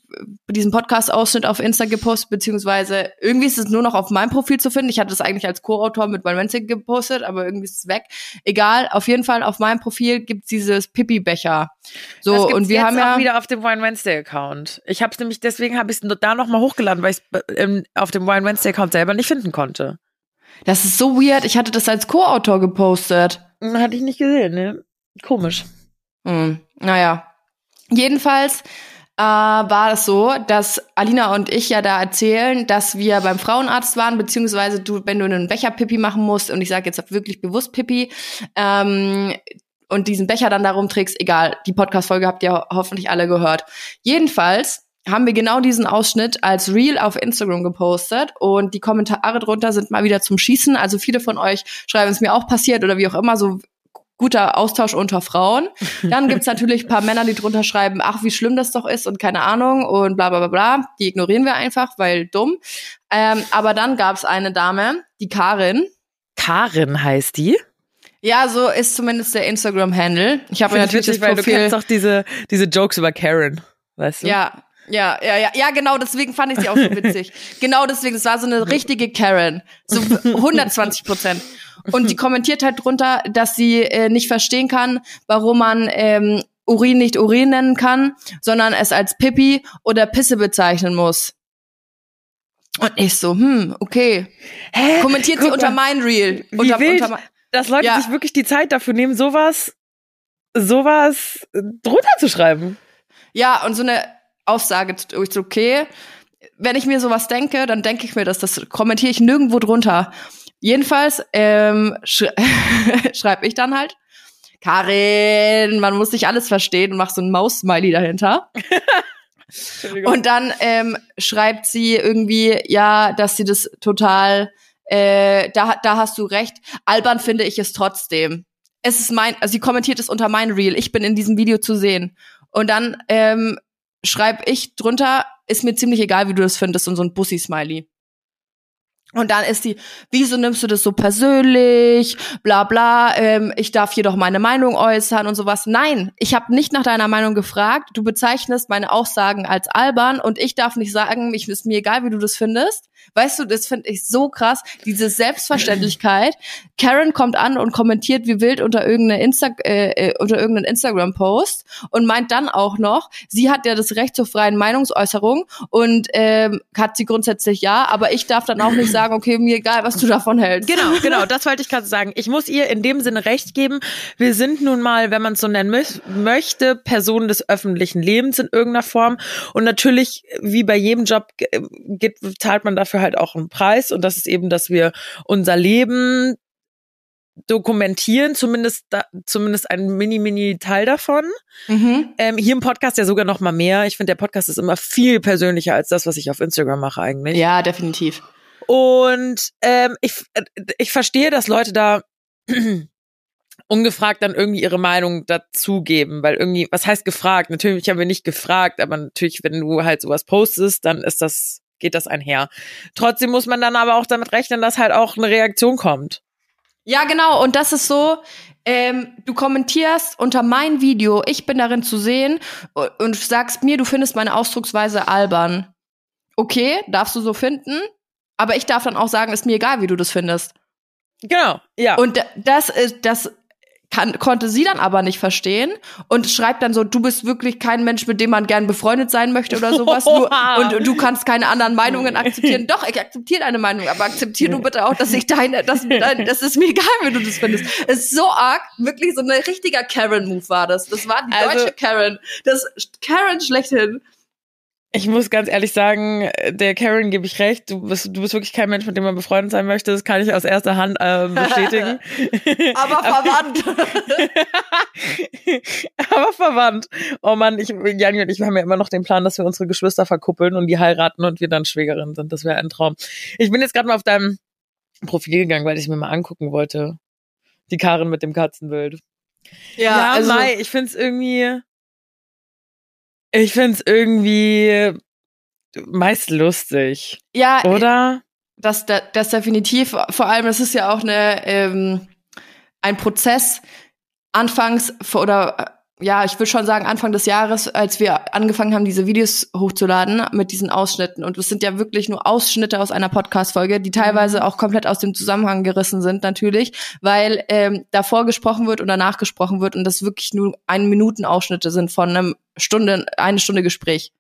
S2: diesen Podcast-Ausschnitt auf Insta gepostet, beziehungsweise irgendwie ist es nur noch auf meinem Profil zu finden. Ich hatte es eigentlich als Co-Autor mit One Wednesday gepostet, aber irgendwie ist es weg. Egal, auf jeden Fall auf meinem Profil gibt's dieses Pipi-Becher.
S1: So und wir haben ja auch wieder auf dem Wine Wednesday Account. Ich habe nämlich deswegen habe ich es da noch mal hochgeladen, weil ich es auf dem Wine Wednesday Account selber nicht finden konnte.
S2: Das ist so weird. Ich hatte das als Co-Autor gepostet.
S1: Hatte ich nicht gesehen, ne? Komisch.
S2: Hm, naja. Jedenfalls äh, war es so, dass Alina und ich ja da erzählen, dass wir beim Frauenarzt waren, beziehungsweise du, wenn du einen Becher Pipi machen musst, und ich sage jetzt wirklich bewusst Pipi, ähm, und diesen Becher dann darum trägst, egal, die Podcast-Folge habt ihr hoffentlich alle gehört. Jedenfalls haben wir genau diesen Ausschnitt als Reel auf Instagram gepostet und die Kommentare drunter sind mal wieder zum Schießen. Also viele von euch schreiben es mir auch passiert oder wie auch immer, so guter Austausch unter Frauen. Dann gibt's natürlich paar Männer, die drunter schreiben, ach, wie schlimm das doch ist und keine Ahnung und bla bla bla bla. Die ignorieren wir einfach, weil dumm. Ähm, aber dann gab's eine Dame, die Karin.
S1: Karin heißt die?
S2: Ja, so ist zumindest der Instagram-Handle. Ich habe natürlich
S1: witzig, das Profil. Weil du kennst auch diese, diese Jokes über Karen, weißt du?
S2: Ja, ja, ja, ja, ja, genau, deswegen fand ich sie auch so witzig. genau deswegen, das war so eine richtige Karen. So 120 Prozent. Und die kommentiert halt drunter, dass sie äh, nicht verstehen kann, warum man ähm, Urin nicht Urin nennen kann, sondern es als Pipi oder Pisse bezeichnen muss. Und ich so, hm, okay. Hä? Kommentiert Guck sie unter mein Reel.
S1: Wie unter, wild, unter dass Leute ja. sich wirklich die Zeit dafür nehmen, sowas, sowas drunter zu schreiben.
S2: Ja, und so eine Aussage, ist okay. Wenn ich mir sowas denke, dann denke ich mir das, das kommentiere ich nirgendwo drunter. Jedenfalls ähm, sch schreibe ich dann halt, Karin, man muss nicht alles verstehen und mach so ein Maus-Smiley dahinter. und dann ähm, schreibt sie irgendwie, ja, dass sie das total, äh, da, da hast du recht, albern finde ich es trotzdem. Es ist mein, also sie kommentiert es unter mein Reel, ich bin in diesem Video zu sehen. Und dann ähm, schreibe ich drunter, ist mir ziemlich egal, wie du das findest, und so ein Bussi-Smiley. Und dann ist die, wieso nimmst du das so persönlich? Bla bla, ähm, ich darf hier doch meine Meinung äußern und sowas. Nein, ich habe nicht nach deiner Meinung gefragt. Du bezeichnest meine Aussagen als albern und ich darf nicht sagen, ich ist mir egal, wie du das findest. Weißt du, das finde ich so krass, diese Selbstverständlichkeit. Karen kommt an und kommentiert wie wild unter irgendeine Insta äh, äh, unter irgendeinen Instagram Post und meint dann auch noch, sie hat ja das Recht zur freien Meinungsäußerung und ähm, hat sie grundsätzlich ja, aber ich darf dann auch nicht sagen, okay, mir egal, was du davon hältst.
S1: Genau, genau, das wollte ich gerade sagen. Ich muss ihr in dem Sinne recht geben. Wir sind nun mal, wenn man es so nennen mö möchte, Personen des öffentlichen Lebens in irgendeiner Form. Und natürlich, wie bei jedem Job, geht, zahlt man dafür halt auch einen Preis. Und das ist eben, dass wir unser Leben dokumentieren, zumindest da, zumindest ein mini mini Teil davon.
S2: Mhm.
S1: Ähm, hier im Podcast ja sogar noch mal mehr. Ich finde, der Podcast ist immer viel persönlicher als das, was ich auf Instagram mache eigentlich.
S2: Ja, definitiv.
S1: Und ähm, ich, äh, ich verstehe, dass Leute da ungefragt dann irgendwie ihre Meinung dazugeben, weil irgendwie, was heißt gefragt? Natürlich haben wir nicht gefragt, aber natürlich, wenn du halt sowas postest, dann ist das, geht das einher. Trotzdem muss man dann aber auch damit rechnen, dass halt auch eine Reaktion kommt.
S2: Ja, genau. Und das ist so, ähm, du kommentierst unter mein Video, ich bin darin zu sehen und, sagst mir, du findest meine Ausdrucksweise albern. Okay, darfst du so finden, aber ich darf dann auch sagen, ist mir egal, wie du das findest.
S1: Genau, ja.
S2: Und da- das ist, das kann, konnte sie dann aber nicht verstehen und schreibt dann so, du bist wirklich kein Mensch, mit dem man gern befreundet sein möchte oder sowas. Nur, und du kannst keine anderen Meinungen akzeptieren. Doch, ich akzeptiere deine Meinung, aber akzeptier du bitte auch, dass ich deine, dass, dein, das ist mir egal, wie du das findest. Es ist so arg, wirklich so ein richtiger Karen-Move war das. Das war die
S1: Also-
S2: deutsche Karen. Das Karen schlechthin.
S1: Ich muss ganz ehrlich sagen, der Karen gebe ich recht. Du bist, du bist wirklich kein Mensch, mit dem man befreundet sein möchte. Das kann ich aus erster Hand äh, bestätigen.
S2: Aber verwandt.
S1: Aber verwandt. Oh Mann, ich, Janni und ich haben ja immer noch den Plan, dass wir unsere Geschwister verkuppeln und die heiraten und wir dann Schwägerinnen sind. Das wäre ein Traum. Ich bin jetzt gerade mal auf deinem Profil gegangen, weil ich mir mal angucken wollte. Die Karin mit dem Katzenbild. Ja,
S2: also,
S1: Mai, ich find's irgendwie. Ich find's irgendwie meist lustig,
S2: ja,
S1: oder?
S2: Das, das, das definitiv. Vor allem, es ist ja auch eine, ähm, ein Prozess. Anfangs oder äh, ja, ich würde schon sagen Anfang des Jahres, als wir angefangen haben, diese Videos hochzuladen mit diesen Ausschnitten. Und es sind ja wirklich nur Ausschnitte aus einer Podcast-Folge, die teilweise auch komplett aus dem Zusammenhang gerissen sind, natürlich, weil ähm, davor gesprochen wird und danach gesprochen wird und das wirklich nur ein Minuten Ausschnitte sind von einem Stunde, eine Stunde Gespräch.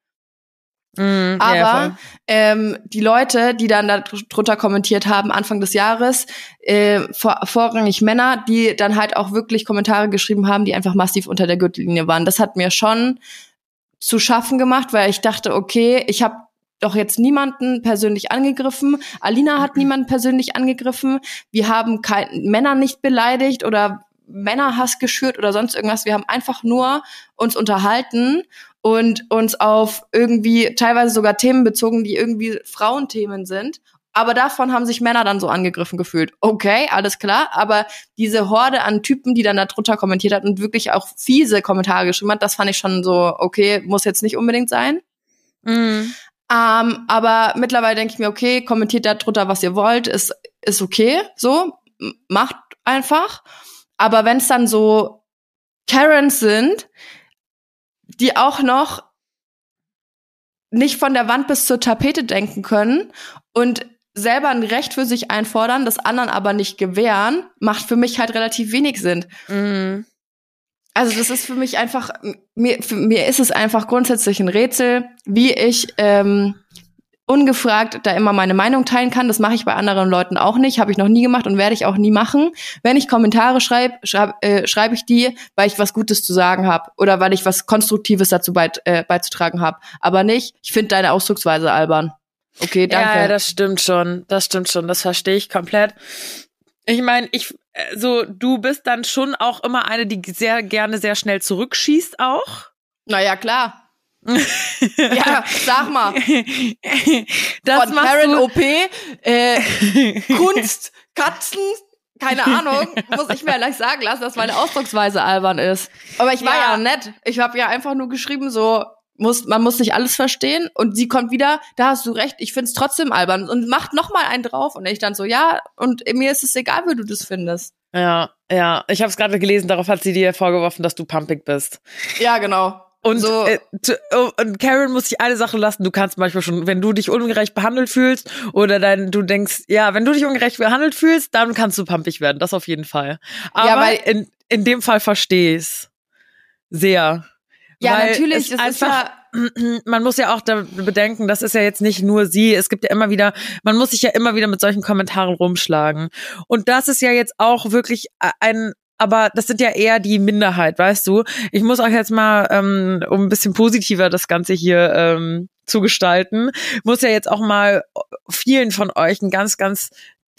S1: Mhm,
S2: Aber
S1: voll.
S2: ähm, die Leute, die dann da dr- drunter kommentiert haben, Anfang des Jahres, äh, vor, vorrangig Männer, die dann halt auch wirklich Kommentare geschrieben haben, die einfach massiv unter der Gürtellinie waren. Das hat mir schon zu schaffen gemacht, weil ich dachte, okay, ich habe doch jetzt niemanden persönlich angegriffen. Alina hat niemanden persönlich angegriffen. Wir haben kein, Männer nicht beleidigt oder Männerhass geschürt oder sonst irgendwas. Wir haben einfach nur uns unterhalten und uns auf irgendwie teilweise sogar Themen bezogen, die irgendwie Frauenthemen sind. Aber davon haben sich Männer dann so angegriffen gefühlt. Okay, alles klar. Aber diese Horde an Typen, die dann da drunter kommentiert hat und wirklich auch fiese Kommentare geschrieben hat, das fand ich schon so, okay, muss jetzt nicht unbedingt sein.
S1: Mhm.
S2: Ähm, aber mittlerweile denke ich mir, okay, kommentiert da drunter, was ihr wollt, ist, ist okay, so, macht einfach. Aber wenn es dann so Karens sind, die auch noch nicht von der Wand bis zur Tapete denken können und selber ein Recht für sich einfordern, das anderen aber nicht gewähren, macht für mich halt relativ wenig Sinn.
S1: Mhm.
S2: Also das ist für mich einfach, mir, für mir ist es einfach grundsätzlich ein Rätsel, wie ich ähm, ungefragt da immer meine Meinung teilen kann. Das mache ich bei anderen Leuten auch nicht, habe ich noch nie gemacht und werde ich auch nie machen. Wenn ich Kommentare schreibe, schreibe äh, schreib ich die, weil ich was Gutes zu sagen habe oder weil ich was Konstruktives dazu beit, äh, beizutragen habe. Aber nicht, ich finde deine Ausdrucksweise albern. Okay, danke.
S1: Ja, das stimmt schon. Das stimmt schon. Das verstehe ich komplett. Ich meine, ich, äh, so, du bist dann schon auch immer eine, die sehr gerne sehr schnell zurückschießt auch.
S2: naja, klar. Ja, sag mal.
S1: das
S2: Von Karen
S1: du.
S2: OP, äh, Kunst, Katzen, keine Ahnung, muss ich mir gleich sagen lassen, dass meine Ausdrucksweise albern ist. Aber ich war
S1: Ja.
S2: ja, nett. Ich habe ja einfach nur geschrieben so, muss, man muss nicht alles verstehen und sie kommt wieder, da hast du recht, ich find's trotzdem albern und macht noch mal einen drauf und ich dann so, ja, und mir ist es egal, wie du das findest.
S1: Ja, ja. Ich habe es gerade gelesen, darauf hat sie dir vorgeworfen, dass du pumpig bist.
S2: Ja, genau.
S1: Und,
S2: So.
S1: äh, oh, und Karen muss sich eine Sache lassen. Du kannst manchmal schon, wenn du dich ungerecht behandelt fühlst oder dein, du denkst, ja, wenn du dich ungerecht behandelt fühlst, dann kannst du pumpig werden. Das auf jeden Fall. Aber
S2: Ja, weil-
S1: in, in dem Fall verstehe ich's sehr.
S2: Ja,
S1: Weil
S2: natürlich,
S1: es
S2: es ist ja,
S1: man muss ja auch da bedenken, das ist ja jetzt nicht nur sie, es gibt ja immer wieder, man muss sich ja immer wieder mit solchen Kommentaren rumschlagen. Und das ist ja jetzt auch wirklich ein, aber das sind ja eher die Minderheit, weißt du? Ich muss auch jetzt mal, ähm, um ein bisschen positiver das Ganze hier ähm, zu gestalten, muss ja jetzt auch mal vielen von euch ein ganz, ganz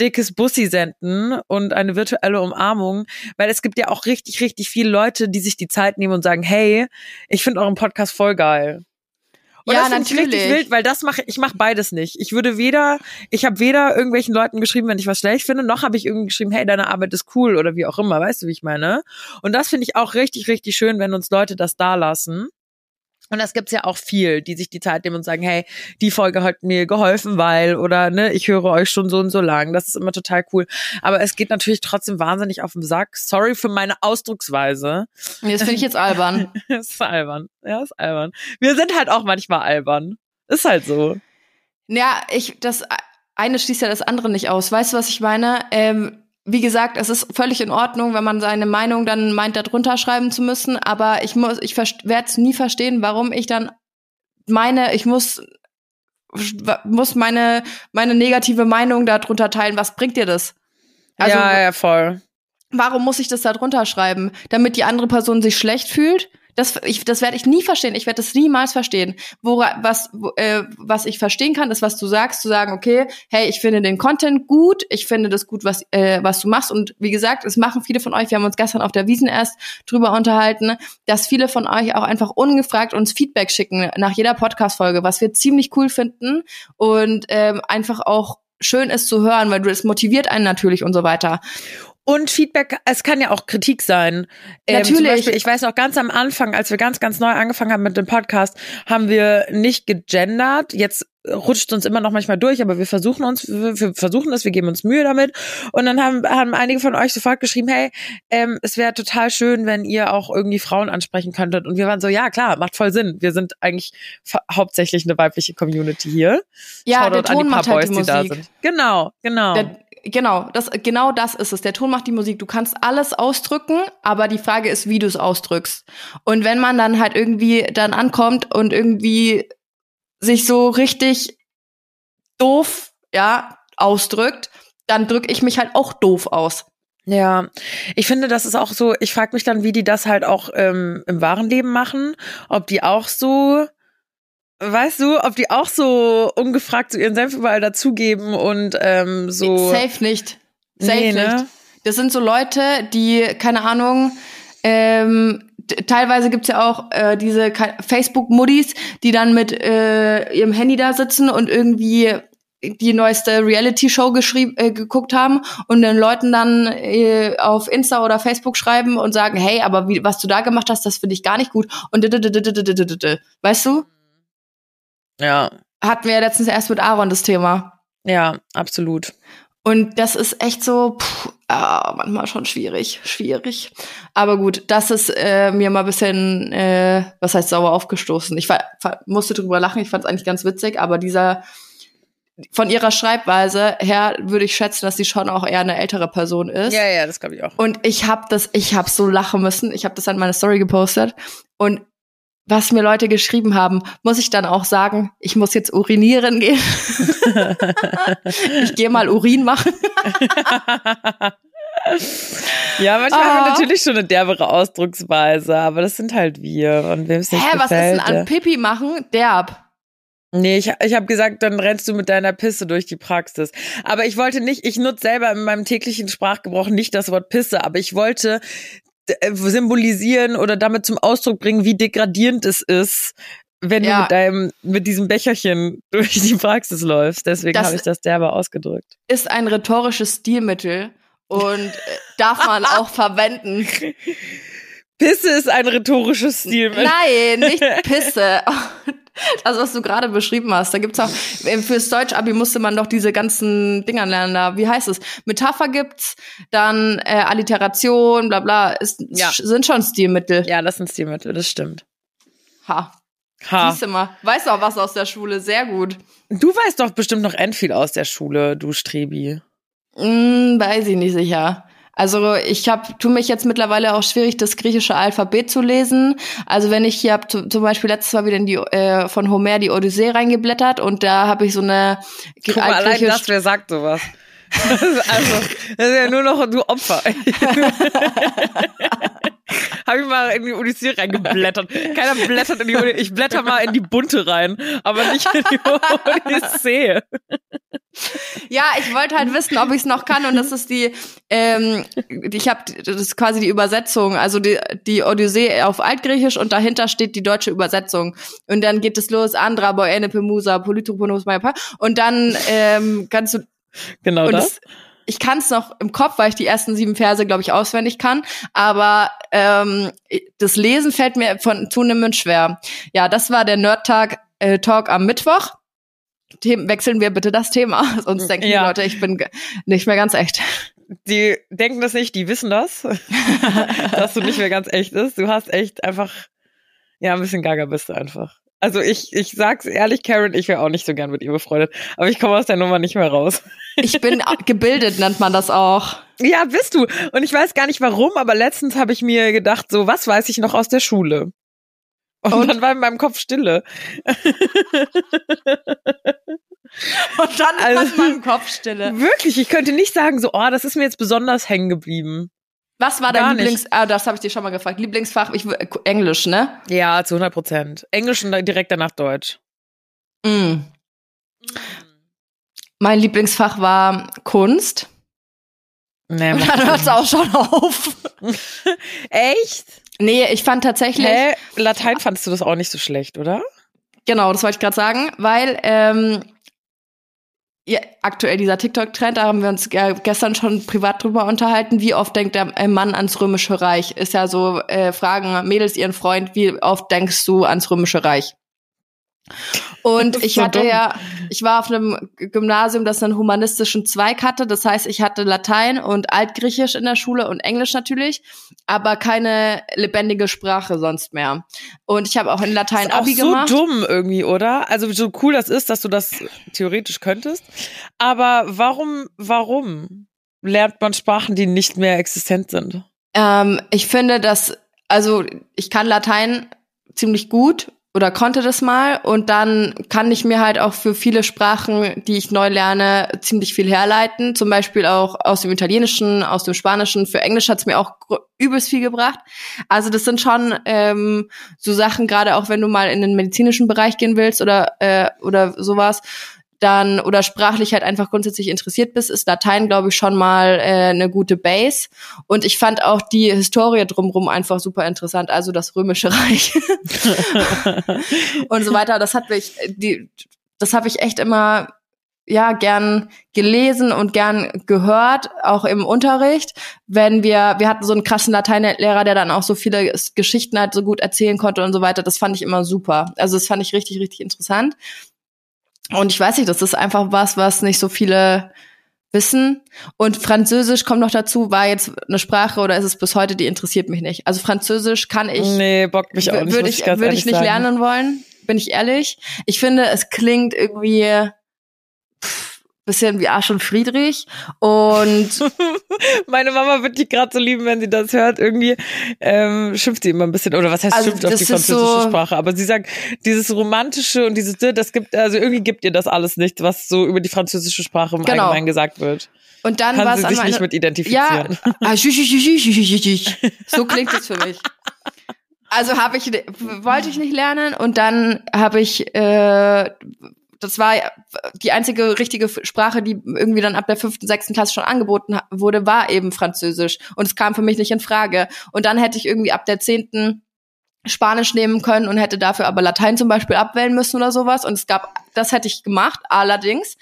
S1: dickes Bussi senden und eine virtuelle Umarmung, weil es gibt ja auch richtig, richtig viele Leute, die sich die Zeit nehmen und sagen, hey, ich finde euren Podcast voll geil. Und
S2: Ja,
S1: das finde ich richtig wild, weil das mache ich mache beides nicht. Ich würde weder, ich habe weder irgendwelchen Leuten geschrieben, wenn ich was schlecht finde, noch habe ich irgendwie geschrieben, hey, deine Arbeit ist cool oder wie auch immer, weißt du, wie ich meine? Und das finde ich auch richtig, richtig schön, wenn uns Leute das da lassen. Und das gibt's ja auch viel, die sich die Zeit nehmen und sagen, hey, die Folge hat mir geholfen, weil, oder ne, ich höre euch schon so und so lang. Das ist immer total cool. Aber es geht natürlich trotzdem wahnsinnig auf den Sack. Sorry für meine Ausdrucksweise.
S2: das finde ich jetzt albern.
S1: Das ist albern. Ja, ist albern. Wir sind halt auch manchmal albern. Ist halt so.
S2: Ja, ich, das eine schließt ja das andere nicht aus. Weißt du, was ich meine? Ähm, wie gesagt, es ist völlig in Ordnung, wenn man seine Meinung dann meint, da drunter schreiben zu müssen, aber ich muss, ich werde es nie verstehen, warum ich dann meine, ich muss muss meine meine negative Meinung da drunter teilen. Was bringt dir das? Also
S1: ja, ja, voll.
S2: warum muss ich das da drunter schreiben? Damit die andere Person sich schlecht fühlt? Das, ich, das werde ich nie verstehen. Ich werde das niemals verstehen. Wora, was, äh, was ich verstehen kann, ist, was du sagst, zu sagen, okay, hey, ich finde den Content gut, ich finde das gut, was, äh, was du machst. Und wie gesagt, es machen viele von euch, wir haben uns gestern auf der Wiesen erst drüber unterhalten, dass viele von euch auch einfach ungefragt uns Feedback schicken nach jeder Podcast-Folge, was wir ziemlich cool finden und ähm, einfach auch schön ist zu hören, weil du es motiviert einen natürlich und so weiter.
S1: Und Feedback, es kann ja auch Kritik sein. Ähm,
S2: Natürlich.
S1: Beispiel, ich weiß noch ganz am Anfang, als wir ganz, ganz neu angefangen haben mit dem Podcast, haben wir nicht gegendert. Jetzt rutscht uns immer noch manchmal durch, aber wir versuchen uns, wir versuchen es, wir geben uns Mühe damit. Und dann haben, haben einige von euch sofort geschrieben, hey, ähm, es wäre total schön, wenn ihr auch irgendwie Frauen ansprechen könntet. Und wir waren so, ja klar, macht voll Sinn. Wir sind eigentlich hauptsächlich eine weibliche Community hier.
S2: Ja,
S1: Shoutout
S2: der Ton macht halt die
S1: die da sind. Genau, genau.
S2: Der, genau, das, genau das ist es. Der Ton macht die Musik. Du kannst alles ausdrücken, aber die Frage ist, wie du es ausdrückst. Und wenn man dann halt irgendwie dann ankommt und irgendwie sich so richtig doof, ja, ausdrückt, dann drücke ich mich halt auch doof aus.
S1: Ja, ich finde, das ist auch so, ich frage mich dann, wie die das halt auch ähm, im wahren Leben machen, ob die auch so, Weißt du, ob die auch so ungefragt zu so ihren Senf überall dazugeben und ähm, so.
S2: Safe nicht. Safe
S1: nee, ne? nicht.
S2: Das sind so Leute, die, keine Ahnung, ähm, teilweise gibt's ja auch äh, diese Facebook-Muddies, die dann mit äh, ihrem Handy da sitzen und irgendwie die neueste Reality-Show äh, geguckt haben und den Leuten dann äh, auf Insta oder Facebook schreiben und sagen, hey, aber wie, was du da gemacht hast, das finde ich gar nicht gut und weißt du?
S1: Ja,
S2: Hatten wir ja letztens erst mit Aaron das Thema.
S1: ja, absolut.
S2: Und das ist echt so, pff, ah, manchmal schon schwierig, schwierig. Aber gut, das ist äh, mir mal ein bisschen, äh, was heißt sauer aufgestoßen. Ich musste drüber lachen, ich fand es eigentlich ganz witzig, aber dieser, von ihrer Schreibweise her würde ich schätzen, dass sie schon auch eher eine ältere Person ist.
S1: Ja, ja, das glaube ich auch.
S2: Und ich habe das, ich habe so lachen müssen. Ich habe das an meine Story gepostet. Und was mir Leute geschrieben haben, muss ich dann auch sagen, ich muss jetzt urinieren gehen. ich gehe mal Urin machen.
S1: ja, manchmal haben wir
S2: Ah.
S1: natürlich schon eine derbere Ausdrucksweise, aber das sind halt wir und wem es nicht
S2: Hä, was ist
S1: gefällt.
S2: denn an Pipi machen? Derb.
S1: Nee, ich, ich habe gesagt, dann rennst du mit deiner Pisse durch die Praxis. Aber ich wollte nicht, ich nutze selber in meinem täglichen Sprachgebrauch nicht das Wort Pisse, aber ich wollte symbolisieren oder damit zum Ausdruck bringen, wie degradierend es ist, wenn du
S2: Ja.
S1: mit deinem, mit diesem Becherchen durch die Praxis läufst. Deswegen habe ich das derbe ausgedrückt.
S2: Ist ein rhetorisches Stilmittel und äh, darf man auch verwenden.
S1: Pisse ist ein rhetorisches Stilmittel.
S2: Nein, nicht Pisse. Das, was du gerade beschrieben hast, da gibt's auch, äh, fürs Deutsch-Abi musste man doch diese ganzen Dinger lernen da. Wie heißt es? Metapher gibt's, dann äh, Alliteration, bla bla, ist,
S1: Ja.
S2: sind schon Stilmittel.
S1: Ja, das sind Stilmittel, das stimmt.
S2: Ha.
S1: Ha.
S2: Siehst du mal. Weißt auch was aus der Schule, sehr gut.
S1: Du weißt doch bestimmt noch end viel aus der Schule, du Strebi.
S2: Hm, weiß ich nicht sicher. Also ich hab, tu mich jetzt mittlerweile auch schwierig, das griechische Alphabet zu lesen. Also wenn ich hier hab zu- zum Beispiel letztes Mal wieder in die äh, von Homer die Odyssee reingeblättert und da habe ich so eine
S1: Guck mal, allein das, wer sagt sowas? also, das ist ja nur noch du Opfer. Habe ich mal in die Odyssee reingeblättert. Keiner blättert in die Odyssee. Ich blätter mal in die bunte rein, aber nicht in die Odyssee.
S2: Ja, ich wollte halt wissen, ob ich es noch kann und das ist die, ähm, ich habe, das ist quasi die Übersetzung, also die, die Odyssee auf Altgriechisch und dahinter steht die deutsche Übersetzung und dann geht es los, Andra, Boene, Pemusa, Polytoponos, Maipa und dann ähm, kannst du
S1: Genau
S2: und
S1: das.
S2: ich kann es noch im Kopf, weil ich die ersten sieben Verse, glaube ich, auswendig kann. Aber ähm, das Lesen fällt mir von zunehmend schwer. Ja, das war der Nerd-Tag äh, Talk am Mittwoch. Themen, wechseln wir bitte das Thema, sonst denken
S1: Ja.
S2: die Leute, ich bin nicht mehr ganz echt.
S1: Die denken das nicht, die wissen das, dass du nicht mehr ganz echt ist. Du hast echt einfach, ja, ein bisschen gaga bist du einfach. Also ich, ich sag's ehrlich, Karen, ich wäre auch nicht so gern mit ihr befreundet, aber ich komme aus der Nummer nicht mehr raus.
S2: Ich bin gebildet, nennt man das auch.
S1: Ja, bist du. Und ich weiß gar nicht warum, aber letztens habe ich mir gedacht, so, was weiß ich noch aus der Schule? Und,
S2: Und?
S1: dann war in meinem Kopf Stille.
S2: Und dann
S1: Also-
S2: hat man Kopfstille.
S1: Wirklich, ich könnte nicht sagen, so, oh, das ist mir jetzt besonders hängen geblieben.
S2: Was war dein
S1: nicht.
S2: Lieblings... Ah, das habe ich dir schon mal gefragt. Lieblingsfach, ich, Englisch, ne?
S1: Ja, zu 100 Prozent. Englisch und direkt danach Deutsch.
S2: Mm. Mein Lieblingsfach war Kunst.
S1: Nee,
S2: Und dann hört es auch schon auf.
S1: Echt?
S2: Nee, ich fand tatsächlich,
S1: Hä? Latein fandest du das auch nicht so schlecht, oder?
S2: genau, das wollte ich gerade sagen, weil ähm, ja, aktuell dieser TikTok-Trend, da haben wir uns gestern schon privat drüber unterhalten, wie oft denkt der äh, Mann ans Römische Reich? Ist ja so, äh, fragen Mädels ihren Freund, wie oft denkst du ans Römische Reich? Und ich
S1: so
S2: hatte
S1: dumm.
S2: ja, ich war auf einem Gymnasium, das einen humanistischen Zweig hatte. Das heißt, ich hatte Latein und Altgriechisch in der Schule und Englisch natürlich, aber keine lebendige Sprache sonst mehr. Und ich habe auch in Latein
S1: ist auch
S2: Abi
S1: so
S2: gemacht.
S1: dumm irgendwie, oder? Also so cool das ist, dass du das theoretisch könntest. Aber warum, warum lernt man Sprachen, die nicht mehr existent sind?
S2: Ähm, ich finde, dass, also ich kann Latein ziemlich gut oder konnte das mal und dann kann ich mir halt auch für viele Sprachen, die ich neu lerne, ziemlich viel herleiten. Zum Beispiel auch aus dem Italienischen, aus dem Spanischen. Für Englisch hat's mir auch übelst viel gebracht. Also das sind schon ähm, so Sachen, gerade auch wenn du mal in den medizinischen Bereich gehen willst oder äh, oder sowas, dann oder sprachlich halt einfach grundsätzlich interessiert bist, ist Latein, glaube ich, schon mal äh, eine gute Base. Und ich fand auch die Historie drumherum einfach super interessant, also das Römische Reich und so weiter. Das hat mich, die, das habe ich echt immer ja gern gelesen und gern gehört, auch im Unterricht. Wenn wir, wir hatten so einen krassen Lateinlehrer, der dann auch so viele Geschichten halt so gut erzählen konnte und so weiter. Das fand ich immer super. Also das fand ich richtig, richtig interessant. Und ich weiß nicht, das ist einfach was, was nicht so viele wissen. Und Französisch kommt noch dazu, war jetzt eine Sprache oder ist es bis heute, die interessiert mich nicht. Also Französisch kann ich,
S1: nee, bockt mich auch nicht.
S2: würde ich,
S1: ganz
S2: würde ich nicht
S1: sagen.
S2: lernen wollen, bin ich ehrlich. Ich finde, es klingt irgendwie bisschen wie Arsch und Friedrich und
S1: Meine Mama wird die gerade so lieben, wenn sie das hört. Irgendwie ähm, schimpft sie immer ein bisschen, oder was heißt
S2: Also
S1: schimpft auf die französische
S2: so-
S1: Sprache. Aber sie sagt, dieses Romantische und dieses, das gibt, also irgendwie gibt ihr das alles nicht, was so über die französische Sprache im
S2: Genau.
S1: Allgemeinen gesagt wird.
S2: und dann war
S1: sie
S2: es
S1: sich nicht mit identifizieren.
S2: Ja, so klingt es für mich. Also habe ich wollte ich nicht lernen und dann habe ich äh, das war die einzige richtige Sprache, die irgendwie dann ab der fünften, sechsten Klasse schon angeboten wurde, war eben Französisch und es kam für mich nicht in Frage. Und dann hätte ich irgendwie ab der zehnten Spanisch nehmen können und hätte dafür aber Latein zum Beispiel abwählen müssen oder sowas. Und es gab, das hätte ich gemacht. Allerdings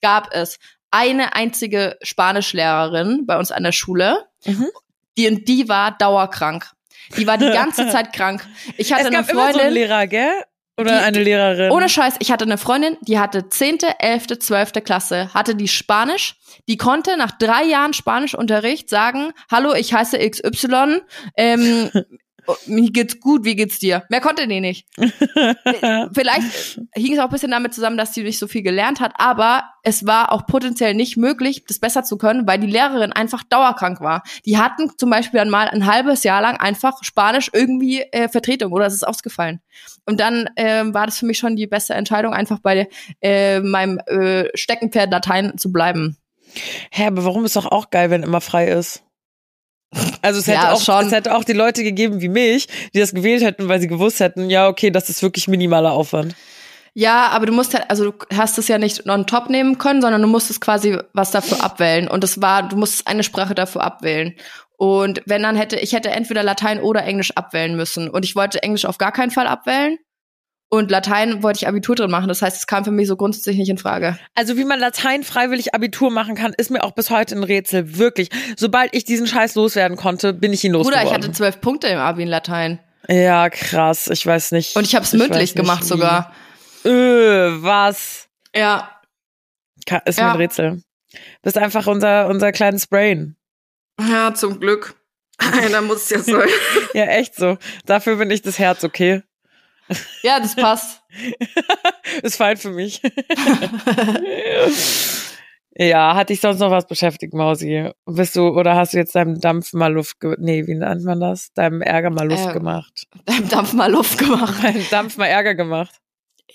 S2: gab es eine einzige Spanischlehrerin bei uns an der Schule,
S1: Mhm.
S2: die und die war dauerkrank. Die war die ganze Zeit krank. Ich hatte
S1: es
S2: eine
S1: gab
S2: Freundin,
S1: eine gab immer so einen
S2: Freundin,
S1: Lehrer, gell? Oder
S2: Die-
S1: eine Lehrerin?
S2: ohne Scheiß, ich hatte eine Freundin, die hatte 10., 11., 12. Klasse, hatte die Spanisch, die konnte nach drei Jahren Spanischunterricht sagen, hallo, ich heiße XY, ähm, mir geht's gut, wie geht's dir? Mehr konnte die nicht. Vielleicht hing es auch ein bisschen damit zusammen, dass sie nicht so viel gelernt hat, aber es war auch potenziell nicht möglich, das besser zu können, weil die Lehrerin einfach dauerkrank war. Die hatten zum Beispiel dann mal ein halbes Jahr lang einfach Spanisch irgendwie äh, Vertretung oder es ist ausgefallen. Und dann ähm, war das für mich schon die beste Entscheidung, einfach bei äh, meinem äh, Steckenpferd Latein zu bleiben.
S1: Hä, aber warum ist doch auch geil, wenn immer frei ist? Also es hätte,
S2: Ja,
S1: auch,
S2: schon.
S1: es hätte auch die Leute gegeben wie mich, die das gewählt hätten, weil sie gewusst hätten, ja, okay, das ist wirklich minimaler Aufwand.
S2: Ja, aber du musst halt, also du hast es ja nicht on top nehmen können, sondern du musstest quasi was dafür abwählen. Und das war, du musstest eine Sprache dafür abwählen. Und wenn dann hätte, ich hätte entweder Latein oder Englisch abwählen müssen. Und ich wollte Englisch auf gar keinen Fall abwählen. Und Latein wollte ich Abitur drin machen. Das heißt, es kam für mich so grundsätzlich nicht in Frage.
S1: Also wie man Latein freiwillig Abitur machen kann, ist mir auch bis heute ein Rätsel. Wirklich. Sobald ich diesen Scheiß loswerden konnte, bin ich ihn
S2: Bruder,
S1: losgeworden.
S2: ich hatte zwölf Punkte im Abi in Latein.
S1: ja, krass. Ich weiß nicht.
S2: Und ich habe es mündlich gemacht
S1: wie.
S2: sogar.
S1: Öh, was?
S2: Ja.
S1: Ka- Ist mir
S2: Ja.
S1: ein Rätsel. Bist einfach unser, unser kleines Brain.
S2: Ja, zum Glück. da muss es ja so.
S1: Ja, echt so. Dafür bin ich das Herz, okay?
S2: Ja, das passt.
S1: Ist fein für mich. ja, hat dich sonst noch was beschäftigt, Mausi? Bist du, oder hast du jetzt deinem Dampf mal Luft, ge nee, wie nennt man das? Deinem Ärger mal Luft
S2: Ähm.
S1: gemacht.
S2: Deinem Dampf mal Luft gemacht.
S1: Deinem Dampf mal Ärger gemacht.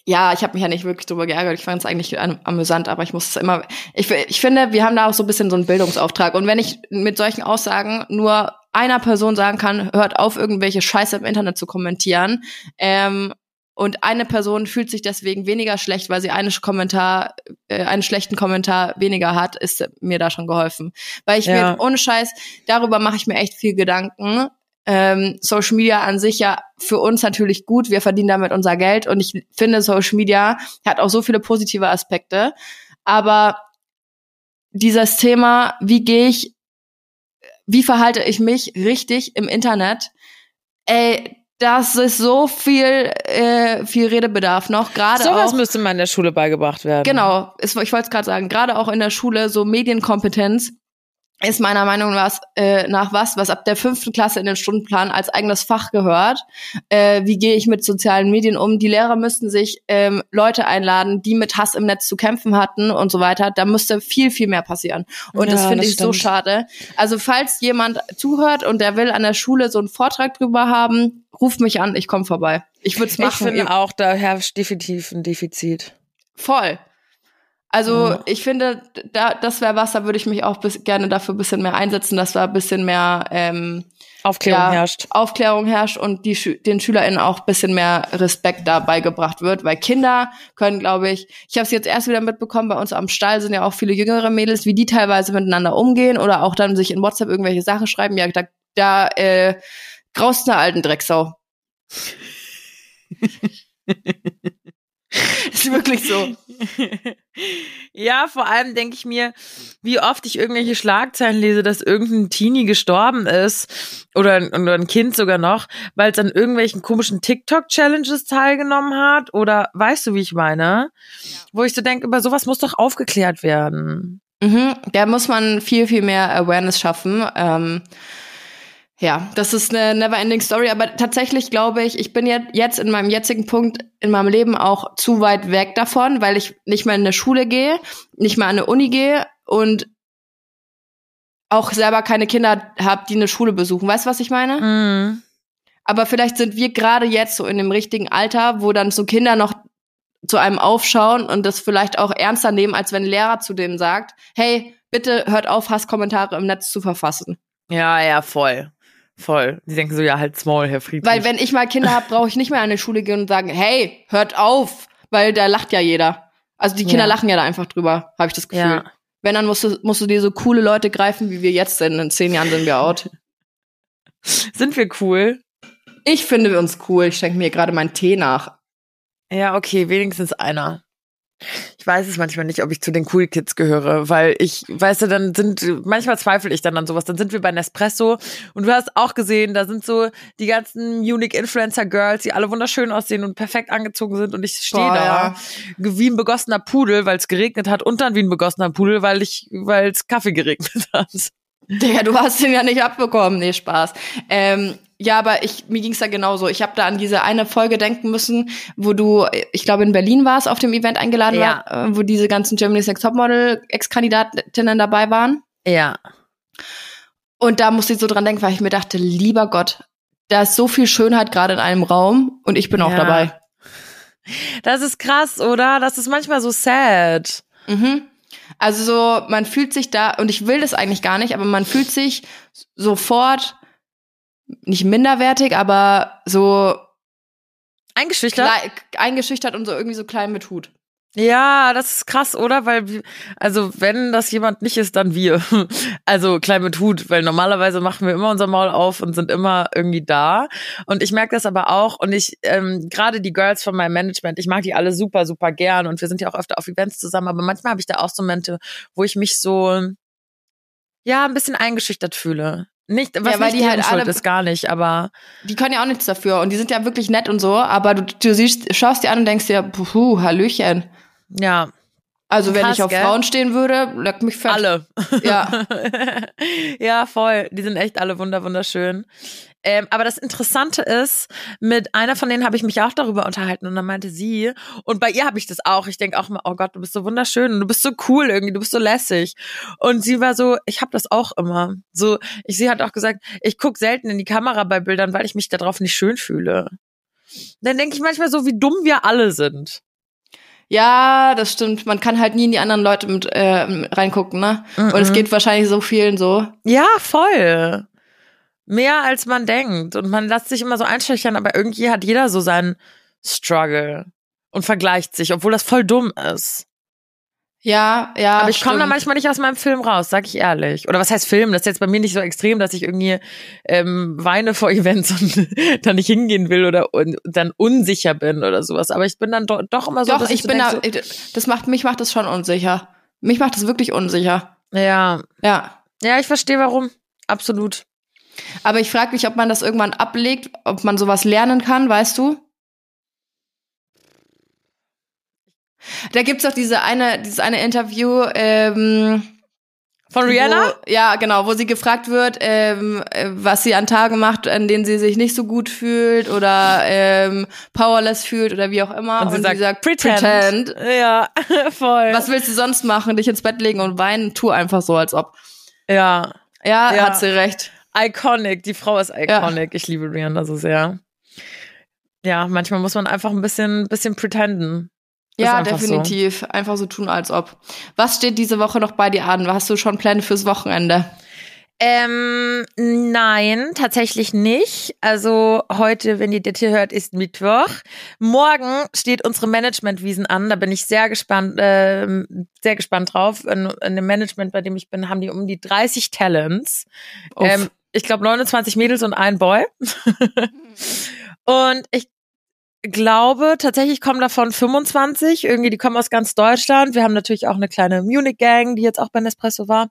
S2: Ja, ich habe mich ja nicht wirklich drüber geärgert. Ich fand es eigentlich am- amüsant, aber ich muss es immer. Ich, ich finde, wir haben da auch so ein bisschen so einen Bildungsauftrag. Und wenn ich mit solchen Aussagen nur einer Person sagen kann, hört auf, irgendwelche Scheiße im Internet zu kommentieren, ähm, und eine Person fühlt sich deswegen weniger schlecht, weil sie einen Kommentar, äh, einen schlechten Kommentar weniger hat, ist mir da schon geholfen. Weil ich
S1: Ja.
S2: mir ohne Scheiß, darüber mache ich mir echt viel Gedanken. Ähm, Social Media an sich ja für uns natürlich gut, wir verdienen damit unser Geld und ich finde, Social Media hat auch so viele positive Aspekte. Aber dieses Thema, wie gehe ich, wie verhalte ich mich richtig im Internet, ey, das ist so viel, äh, viel Redebedarf noch, gerade
S1: Sowas
S2: auch.
S1: müsste mal in der Schule beigebracht werden.
S2: Genau, ich wollte es gerade sagen, gerade auch in der Schule, so Medienkompetenz ist meiner Meinung nach, äh, nach was, was ab der fünften Klasse in den Stundenplan als eigenes Fach gehört. Äh, wie gehe ich mit sozialen Medien um? Die Lehrer müssten sich ähm, Leute einladen, die mit Hass im Netz zu kämpfen hatten und so weiter. Da müsste viel, viel mehr passieren. Und das
S1: Ja,
S2: finde
S1: das
S2: ich so
S1: stimmt.
S2: schade. Also falls jemand zuhört und der will an der Schule so einen Vortrag drüber haben, ruft mich an, ich komme vorbei. Ich würde es
S1: Ich
S2: machen.
S1: finde
S2: Ihr-
S1: auch, da herrscht definitiv ein Defizit.
S2: Voll. Also
S1: Ja.
S2: ich finde, da, das wäre was, da würde ich mich auch bis, gerne dafür ein bisschen mehr einsetzen, dass da ein bisschen mehr ähm,
S1: Aufklärung
S2: ja,
S1: herrscht.
S2: Aufklärung herrscht und die, Schü- den SchülerInnen auch ein bisschen mehr Respekt da beigebracht wird, weil Kinder können, glaube ich, ich habe es jetzt erst wieder mitbekommen, bei uns am Stall sind ja auch viele jüngere Mädels, wie die teilweise miteinander umgehen oder auch dann sich in WhatsApp irgendwelche Sachen schreiben, ja, da, da äh, graust eine alten Drecksau. ist wirklich so.
S1: ja, vor allem denke ich mir, wie oft ich irgendwelche Schlagzeilen lese, dass irgendein Teenie gestorben ist oder, ein- oder ein Kind sogar noch, weil es an irgendwelchen komischen TikTok-Challenges teilgenommen hat oder weißt du, wie ich meine? Wo ich so denke, über sowas muss doch aufgeklärt werden.
S2: Mhm, da muss man viel, viel mehr Awareness schaffen. Ähm, ja, das ist eine never-ending Story, aber tatsächlich glaube ich, ich bin jetzt, in meinem jetzigen Punkt in meinem Leben auch zu weit weg davon, weil ich nicht mehr in eine Schule gehe, nicht mehr an eine Uni gehe und auch selber keine Kinder habe, die eine Schule besuchen. Weißt du, was ich meine?
S1: Mhm.
S2: Aber vielleicht sind wir gerade jetzt so in dem richtigen Alter, wo dann so Kinder noch zu einem aufschauen und das vielleicht auch ernster nehmen, als wenn ein Lehrer zu denen sagt, hey, bitte hört auf, Hasskommentare im Netz zu verfassen.
S1: Ja, ja, voll. Voll. Die denken so, ja, halt small, Herr Friedrich.
S2: Weil wenn ich mal Kinder habe, brauche ich nicht mehr an die Schule gehen und sagen, hey, hört auf, weil da lacht ja jeder. Also die Kinder
S1: Ja.
S2: lachen ja da einfach drüber, habe ich das Gefühl.
S1: Ja.
S2: Wenn, dann musst du, musst du dir so coole Leute greifen, wie wir jetzt sind. In zehn Jahren sind wir out.
S1: Sind wir cool?
S2: Ich finde uns cool. Ich schenke mir gerade meinen Tee nach.
S1: Ja, okay, wenigstens einer. Ich weiß es manchmal nicht, ob ich zu den Cool Kids gehöre, weil ich, weißt du, dann sind, manchmal zweifle ich dann an sowas. Dann sind wir bei Nespresso und du hast auch gesehen, da sind so die ganzen Unique Influencer Girls, die alle wunderschön aussehen und perfekt angezogen sind und ich stehe da
S2: ja.
S1: wie ein begossener Pudel, weil es geregnet hat und dann wie ein begossener Pudel, weil ich, weil es Kaffee geregnet hat.
S2: Digga, du hast den ja nicht abbekommen. Nee, Spaß. Ähm, ja, aber ich, mir ging's da genauso. Ich habe da an diese eine Folge denken müssen, wo du, ich glaube in Berlin warst, auf dem Event eingeladen
S1: Ja.
S2: war, äh, wo diese ganzen Germany's Next Topmodel Ex-Kandidatinnen dabei waren.
S1: Ja.
S2: Und da musste ich so dran denken, weil ich mir dachte, lieber Gott, da ist so viel Schönheit gerade in einem Raum und ich bin auch
S1: Ja.
S2: dabei.
S1: Das ist krass, oder? Das ist manchmal so sad.
S2: Mhm. Also so, man fühlt sich da, und ich will das eigentlich gar nicht, aber man fühlt sich sofort nicht minderwertig, aber so
S1: Eingeschüchtert?
S2: eingeschüchtert und so irgendwie so klein mit Hut.
S1: Ja, das ist krass, oder? Weil, also wenn das jemand nicht ist, dann wir. Also klein mit Hut, weil normalerweise machen wir immer unser Maul auf und sind immer irgendwie da. Und ich merke das aber auch. Und ich, ähm, gerade die Girls von meinem Management, ich mag die alle super, super gern. Und wir sind ja auch öfter auf Events zusammen. Aber manchmal habe ich da auch so Momente, wo ich mich so, ja, ein bisschen eingeschüchtert fühle. Nicht, was
S2: Ja, weil
S1: nicht
S2: die halt alle-
S1: ist, gar nicht, aber
S2: Die können ja auch nichts dafür und die sind ja wirklich nett und so, aber du, du siehst, schaust dir an und denkst dir, puh, Hallöchen.
S1: ja,
S2: Also wenn
S1: Krass,
S2: ich auf
S1: gell?
S2: Frauen stehen würde, leck mich fett.
S1: alle.
S2: Ja.
S1: ja, voll. Die sind echt alle wunder wunderschön. Ähm, aber das Interessante ist, mit einer von denen habe ich mich auch darüber unterhalten und dann meinte sie, und bei ihr habe ich das auch, ich denke auch mal, oh Gott, du bist so wunderschön und du bist so cool irgendwie, du bist so lässig. Und sie war so, ich habe das auch immer. So, ich, sie hat auch gesagt, ich guck selten in die Kamera bei Bildern, weil ich mich darauf nicht schön fühle. Dann denke ich manchmal so, wie dumm wir alle sind.
S2: Ja, das stimmt. Man kann halt nie in die anderen Leute mit äh, reingucken, ne? Und es geht wahrscheinlich so vielen so.
S1: Ja, voll. Mehr als man denkt. Und man lässt sich immer so einschüchtern, aber irgendwie hat jeder so seinen Struggle und vergleicht sich, obwohl das voll dumm ist.
S2: Ja, ja.
S1: aber ich komme da manchmal nicht aus meinem Film raus, sag ich ehrlich. Oder was heißt Film? Das ist jetzt bei mir nicht so extrem, dass ich irgendwie ähm, weine vor Events und da nicht hingehen will oder un dann unsicher bin oder sowas. Aber ich bin dann do doch immer so,
S2: Doch, ich
S1: so
S2: bin da, das macht, mich macht das schon unsicher. Mich macht das wirklich unsicher.
S1: ja,
S2: Ja.
S1: ja, ich verstehe warum. Absolut.
S2: Aber ich frage mich, ob man das irgendwann ablegt, ob man sowas lernen kann, weißt du? Da gibt's doch diese eine, dieses eine Interview, ähm,
S1: Von Rihanna?
S2: Wo, ja, genau, wo sie gefragt wird, ähm, äh, was sie an Tagen macht, an denen sie sich nicht so gut fühlt oder ähm, powerless fühlt oder wie auch immer.
S1: Und sie sagt, pretend.
S2: pretend.
S1: Ja, voll.
S2: Was willst du sonst machen? Dich ins Bett legen und weinen? Tu einfach so, als ob.
S1: ja,
S2: Ja,
S1: Ja.
S2: hat sie recht.
S1: Iconic, die Frau ist iconic. Ich liebe Rihanna so sehr. Ja, manchmal muss man einfach ein bisschen, bisschen pretenden.
S2: Ja,
S1: einfach
S2: definitiv. Einfach so tun, als ob. Was steht diese Woche noch bei dir an? Hast du schon Pläne fürs Wochenende?
S1: Ähm, nein, tatsächlich nicht. Also heute, wenn ihr das hier hört, ist Mittwoch. Morgen steht unsere Managementwiesen an. Da bin ich sehr gespannt, ähm, sehr gespannt drauf. In, in dem Management, bei dem ich bin, haben die um die 30 Talents. Ähm, ich glaube 29 Mädels und ein Boy. und ich glaube, tatsächlich kommen davon 25. Irgendwie, die kommen aus ganz Deutschland. Wir haben natürlich auch eine kleine Munich-Gang, die jetzt auch bei Nespresso war.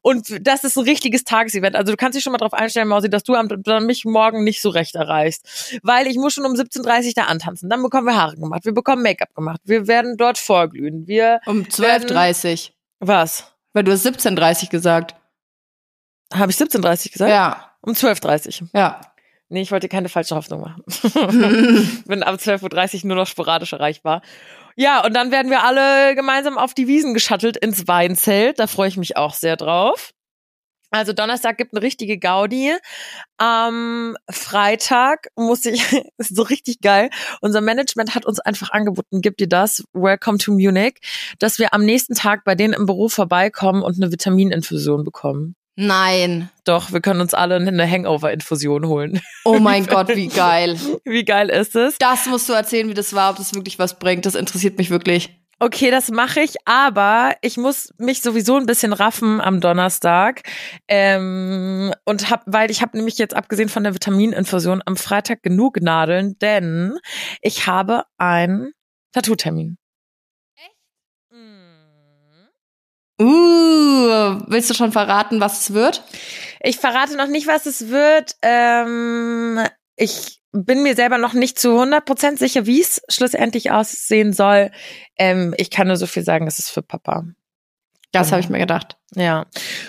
S1: Und das ist ein richtiges Tagesevent. Also du kannst dich schon mal drauf einstellen, Mausi, dass du am, mich morgen nicht so recht erreichst. Weil ich muss schon um 17.30 Uhr da antanzen. Dann bekommen wir Haare gemacht. Wir bekommen Make-up gemacht. Wir werden dort vorglühen. Wir,
S2: Um 12.30
S1: was?
S2: Weil du hast 17.30 gesagt.
S1: Habe ich 17.30 gesagt?
S2: Ja,
S1: Um 12.30
S2: ja.
S1: Nee, ich wollte keine falsche Hoffnung machen. Bin ab 12.30 Uhr nur noch sporadisch erreichbar. Ja, und dann werden wir alle gemeinsam auf die Wiesen geschattelt ins Weinzelt. Da freue ich mich auch sehr drauf. Also Donnerstag gibt eine richtige Gaudi. Am Freitag muss ich, ist so richtig geil. Unser Management hat uns einfach angeboten, gibt dir das, Welcome to Munich, dass wir am nächsten Tag bei denen im Büro vorbeikommen und eine Vitamininfusion bekommen.
S2: Nein.
S1: Doch, wir können uns alle eine Hangover-Infusion holen.
S2: Oh mein Gott, wie geil.
S1: Wie geil ist es?
S2: Das musst du erzählen, wie das war, ob das wirklich was bringt. Das interessiert mich wirklich.
S1: Okay, das mache ich, aber ich muss mich sowieso ein bisschen raffen am Donnerstag. Ähm, und hab, weil ich habe nämlich jetzt abgesehen von der Vitamininfusion am Freitag genug Nadeln, denn ich habe einen Tattoo-Termin.
S2: Uh, willst du schon verraten, was es wird?
S1: Ich verrate noch nicht, was es wird. Ähm, ich bin mir selber noch nicht zu 100% sicher, wie es schlussendlich aussehen soll. Ähm, ich kann nur so viel sagen, es ist für Papa.
S2: Das habe ich mir gedacht.
S1: Ja.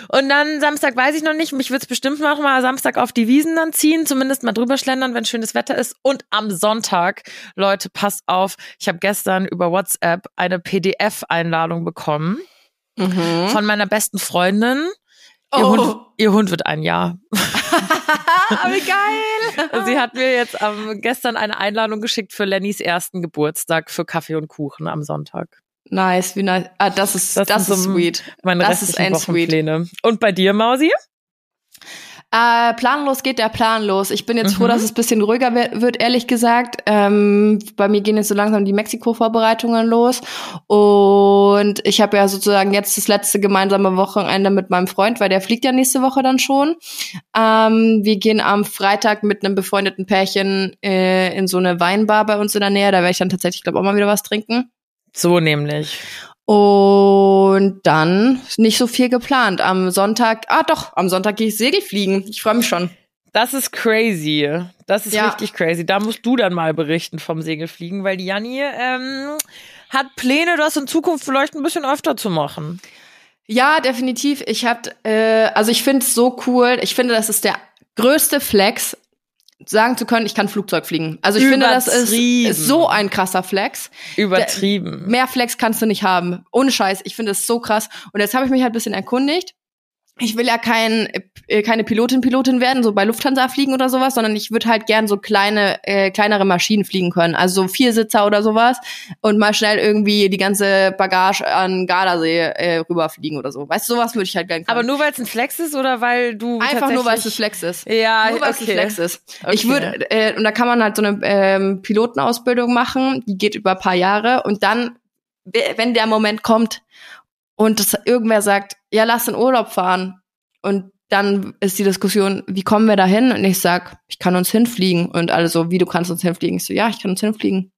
S1: Und dann Samstag weiß ich noch nicht. Mich wird's bestimmt noch mal Samstag auf die Wiesen dann ziehen, zumindest mal drüber schlendern, wenn schönes Wetter ist. Und am Sonntag, Leute, passt auf. Ich habe gestern über WhatsApp eine PDF-Einladung bekommen
S2: Mhm.
S1: von meiner besten Freundin. Ihr,
S2: Oh.
S1: Hund, ihr Hund wird ein Jahr.
S2: Wie geil!
S1: Sie hat mir jetzt ähm, gestern eine Einladung geschickt für Lennys ersten Geburtstag für Kaffee und Kuchen am Sonntag.
S2: Nice, wie nice. Ah, das ist, das,
S1: Das
S2: ist
S1: so
S2: sweet.
S1: Meine
S2: Das ist ein sweet.
S1: Wochenpläne. Und bei dir, Mausi?
S2: Äh, planlos geht der Plan los. Ich bin jetzt froh,
S1: Mhm.
S2: dass es ein bisschen ruhiger wird, ehrlich gesagt. Ähm, bei mir gehen jetzt so langsam die Mexiko-Vorbereitungen los. Und ich habe ja sozusagen jetzt das letzte gemeinsame Wochenende mit meinem Freund, weil der fliegt ja nächste Woche dann schon. Ähm, wir gehen am Freitag mit einem befreundeten Pärchen äh, in so eine Weinbar bei uns in der Nähe. Da werde ich dann tatsächlich, glaube auch mal wieder was trinken.
S1: So nämlich.
S2: Und dann nicht so viel geplant. Am Sonntag, ah doch, am Sonntag gehe ich Segelfliegen. Ich freue mich schon.
S1: Das ist crazy. Das ist
S2: Ja.
S1: richtig crazy. Da musst du dann mal berichten vom Segelfliegen, weil die Janni ähm, hat Pläne, das in Zukunft vielleicht ein bisschen öfter zu machen.
S2: Ja, definitiv. Ich hab, äh, also ich finde es so cool. Ich finde, das ist der größte Flex, sagen zu können, ich kann Flugzeug fliegen. Also ich finde, das ist, so ein krasser Flex.
S1: Übertrieben.
S2: Mehr Flex kannst du nicht haben. Ohne Scheiß. Ich finde es so krass. Und jetzt habe ich mich halt ein bisschen erkundigt. Ich will ja kein, äh, keine Pilotin, Pilotin werden, so bei Lufthansa fliegen oder sowas, sondern ich würde halt gern so kleine, äh, kleinere Maschinen fliegen können. Also so Viersitzer oder sowas und mal schnell irgendwie die ganze Bagage an Gardasee äh, rüberfliegen oder so. Weißt du, sowas würde ich halt gerne können.
S1: Aber nur weil es ein Flex ist oder weil du
S2: Einfach nur, weil es ein Flex ist.
S1: Ja,
S2: Nur weil es ein
S1: okay.
S2: Flex ist. Ich
S1: Okay.
S2: würde, äh, und da kann man halt so eine ähm, Pilotenausbildung machen, die geht über ein paar Jahre und dann, wenn der Moment kommt und das irgendwer sagt, ja, lass in Urlaub fahren und dann ist die Diskussion, wie kommen wir da hin? Und ich sag, ich kann uns hinfliegen. Und alle so, wie du kannst uns hinfliegen? Ich so, ja, ich kann uns hinfliegen.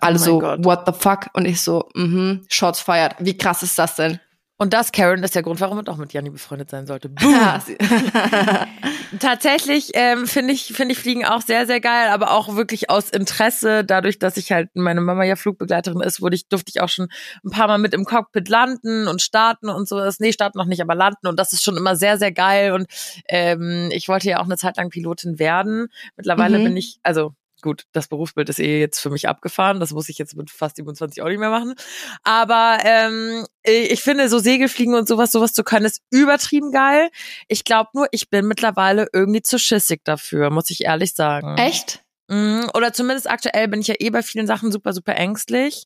S2: Alle
S1: Oh
S2: so,
S1: Gott.
S2: what the fuck? Und ich so, mhm, Shots fired. Wie krass ist das denn?
S1: Und das, Karen, ist der Grund, warum man auch mit Janni befreundet sein sollte. Tatsächlich ähm, finde ich, finde ich Fliegen auch sehr, sehr geil, aber auch wirklich aus Interesse. Dadurch, dass ich halt meine Mama ja Flugbegleiterin ist, wurde ich, durfte ich auch schon ein paar Mal mit im Cockpit landen und starten und so. Nee, starten noch nicht, aber landen. Und das ist schon immer sehr, sehr geil. Und ähm, ich wollte ja auch eine Zeit lang Pilotin werden. Mittlerweile
S2: Mhm.
S1: bin ich, also gut, das Berufsbild ist eh jetzt für mich abgefahren. Das muss ich jetzt mit fast 27 auch nicht mehr machen. Aber ähm, ich finde, so Segelfliegen und sowas, sowas zu können, ist übertrieben geil. Ich glaube nur, ich bin mittlerweile irgendwie zu schissig dafür, muss ich ehrlich sagen.
S2: Echt?
S1: Mhm, Oder zumindest aktuell bin ich ja eh bei vielen Sachen super, super ängstlich.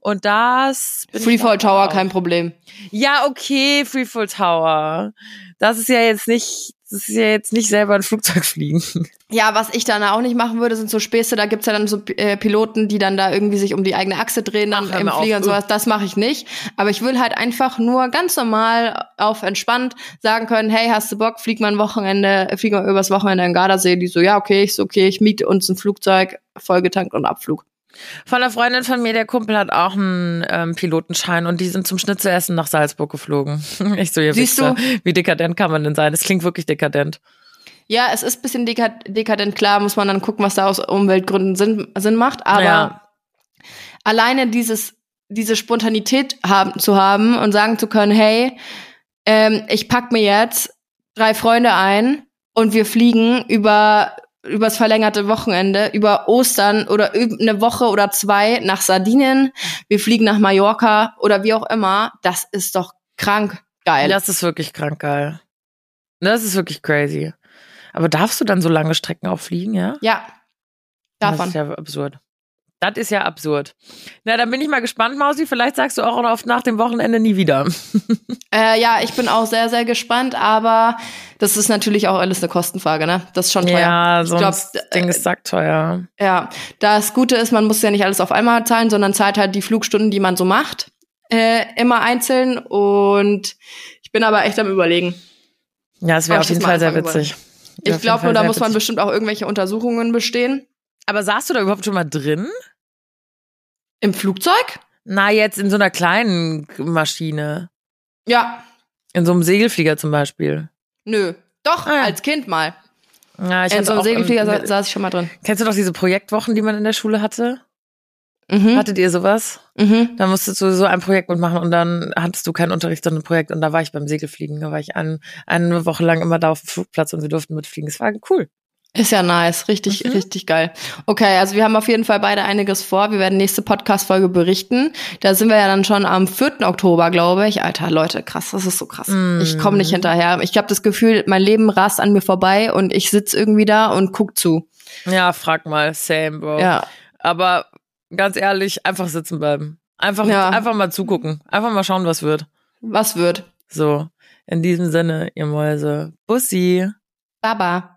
S1: Und das.
S2: Freefall Tower,
S1: auch.
S2: kein Problem.
S1: Ja, okay, Freefall Tower. Das ist ja jetzt nicht, das ist ja jetzt nicht selber ein Flugzeug fliegen.
S2: Ja, was ich dann auch nicht machen würde, sind so Späße. Da gibt's ja dann so äh, Piloten, die dann da irgendwie sich um die eigene Achse drehen dann
S1: Ach,
S2: im
S1: mir auf.
S2: Flieger und sowas. Das mache ich nicht. Aber ich will halt einfach nur ganz normal auf entspannt sagen können, hey, hast du Bock, flieg mal ein Wochenende, äh, flieg mal übers Wochenende in Gardasee. Die so, ja, okay, ich so, okay, ich miete uns ein Flugzeug, vollgetankt und Abflug.
S1: Von einer Freundin von mir, der Kumpel hat auch einen ähm, Pilotenschein und die sind zum Schnitzelessen nach Salzburg geflogen. Ich so, ihr
S2: Siehst
S1: Wichser, wie dekadent kann man denn sein? Es klingt wirklich dekadent.
S2: Ja, es ist bisschen dekad dekadent, klar, muss man dann gucken, was da aus Umweltgründen Sinn, Sinn macht. Aber
S1: Ja.
S2: alleine dieses, diese Spontanität haben, zu haben und sagen zu können, hey, ähm, ich pack mir jetzt drei Freunde ein und wir fliegen über übers verlängerte Wochenende, über Ostern oder eine Woche oder zwei nach Sardinien, wir fliegen nach Mallorca oder wie auch immer, das ist doch krank geil.
S1: Das ist wirklich krank geil. Das ist wirklich crazy. Aber darfst du dann so lange Strecken auch fliegen, ja?
S2: ja,
S1: Das
S2: davon.
S1: ist ja absurd. Das ist ja absurd. Na, dann bin ich mal gespannt, Mausi. Vielleicht sagst du auch oft nach dem Wochenende nie wieder.
S2: Äh, ja, ich bin auch sehr, sehr gespannt, aber das ist natürlich auch alles eine Kostenfrage, ne? Das ist schon teuer.
S1: Ja, so ein Ding ist sackteuer.
S2: Ja, das Gute ist, man muss ja nicht alles auf einmal zahlen, sondern zahlt halt die Flugstunden, die man so macht, äh, immer einzeln. Und ich bin aber echt am überlegen.
S1: Ja, es wäre auf jeden Fall sehr witzig.
S2: Ich glaube nur, da muss man bestimmt auch irgendwelche Untersuchungen bestehen.
S1: Aber saßt du da überhaupt schon mal drin?
S2: Im Flugzeug?
S1: Na, jetzt in so einer kleinen Maschine.
S2: Ja,
S1: In so einem Segelflieger zum Beispiel.
S2: nö. Doch,
S1: Ah, ja.
S2: als Kind mal.
S1: Ja, ich
S2: In so einem Segelflieger
S1: im-
S2: sa saß ich schon mal drin.
S1: Kennst du doch diese Projektwochen, die man in der Schule hatte?
S2: Mhm.
S1: Hattet ihr sowas?
S2: mhm.
S1: Da musstest du so ein Projekt mitmachen und dann hattest du keinen Unterricht, sondern ein Projekt. Und da war ich beim Segelfliegen. Da war ich ein, eine Woche lang immer da auf dem Flugplatz und wir durften mitfliegen. Es war cool.
S2: Ist ja nice, richtig,
S1: Mhm.
S2: richtig geil. Okay, also wir haben auf jeden Fall beide einiges vor. Wir werden nächste Podcast-Folge berichten. Da sind wir ja dann schon am 4. Oktober, glaube ich. Alter, Leute, krass, das ist so krass.
S1: Mhm.
S2: Ich komme nicht hinterher. Ich habe das Gefühl, mein Leben rast an mir vorbei und ich sitz irgendwie da und guck zu.
S1: Ja, frag mal. Same, Bro.
S2: Ja,
S1: Aber ganz ehrlich, einfach sitzen bleiben. Einfach,
S2: Ja.
S1: einfach mal zugucken. Einfach mal schauen, was wird.
S2: was wird?
S1: So. In diesem Sinne, ihr Mäuse. Bussi.
S2: Baba.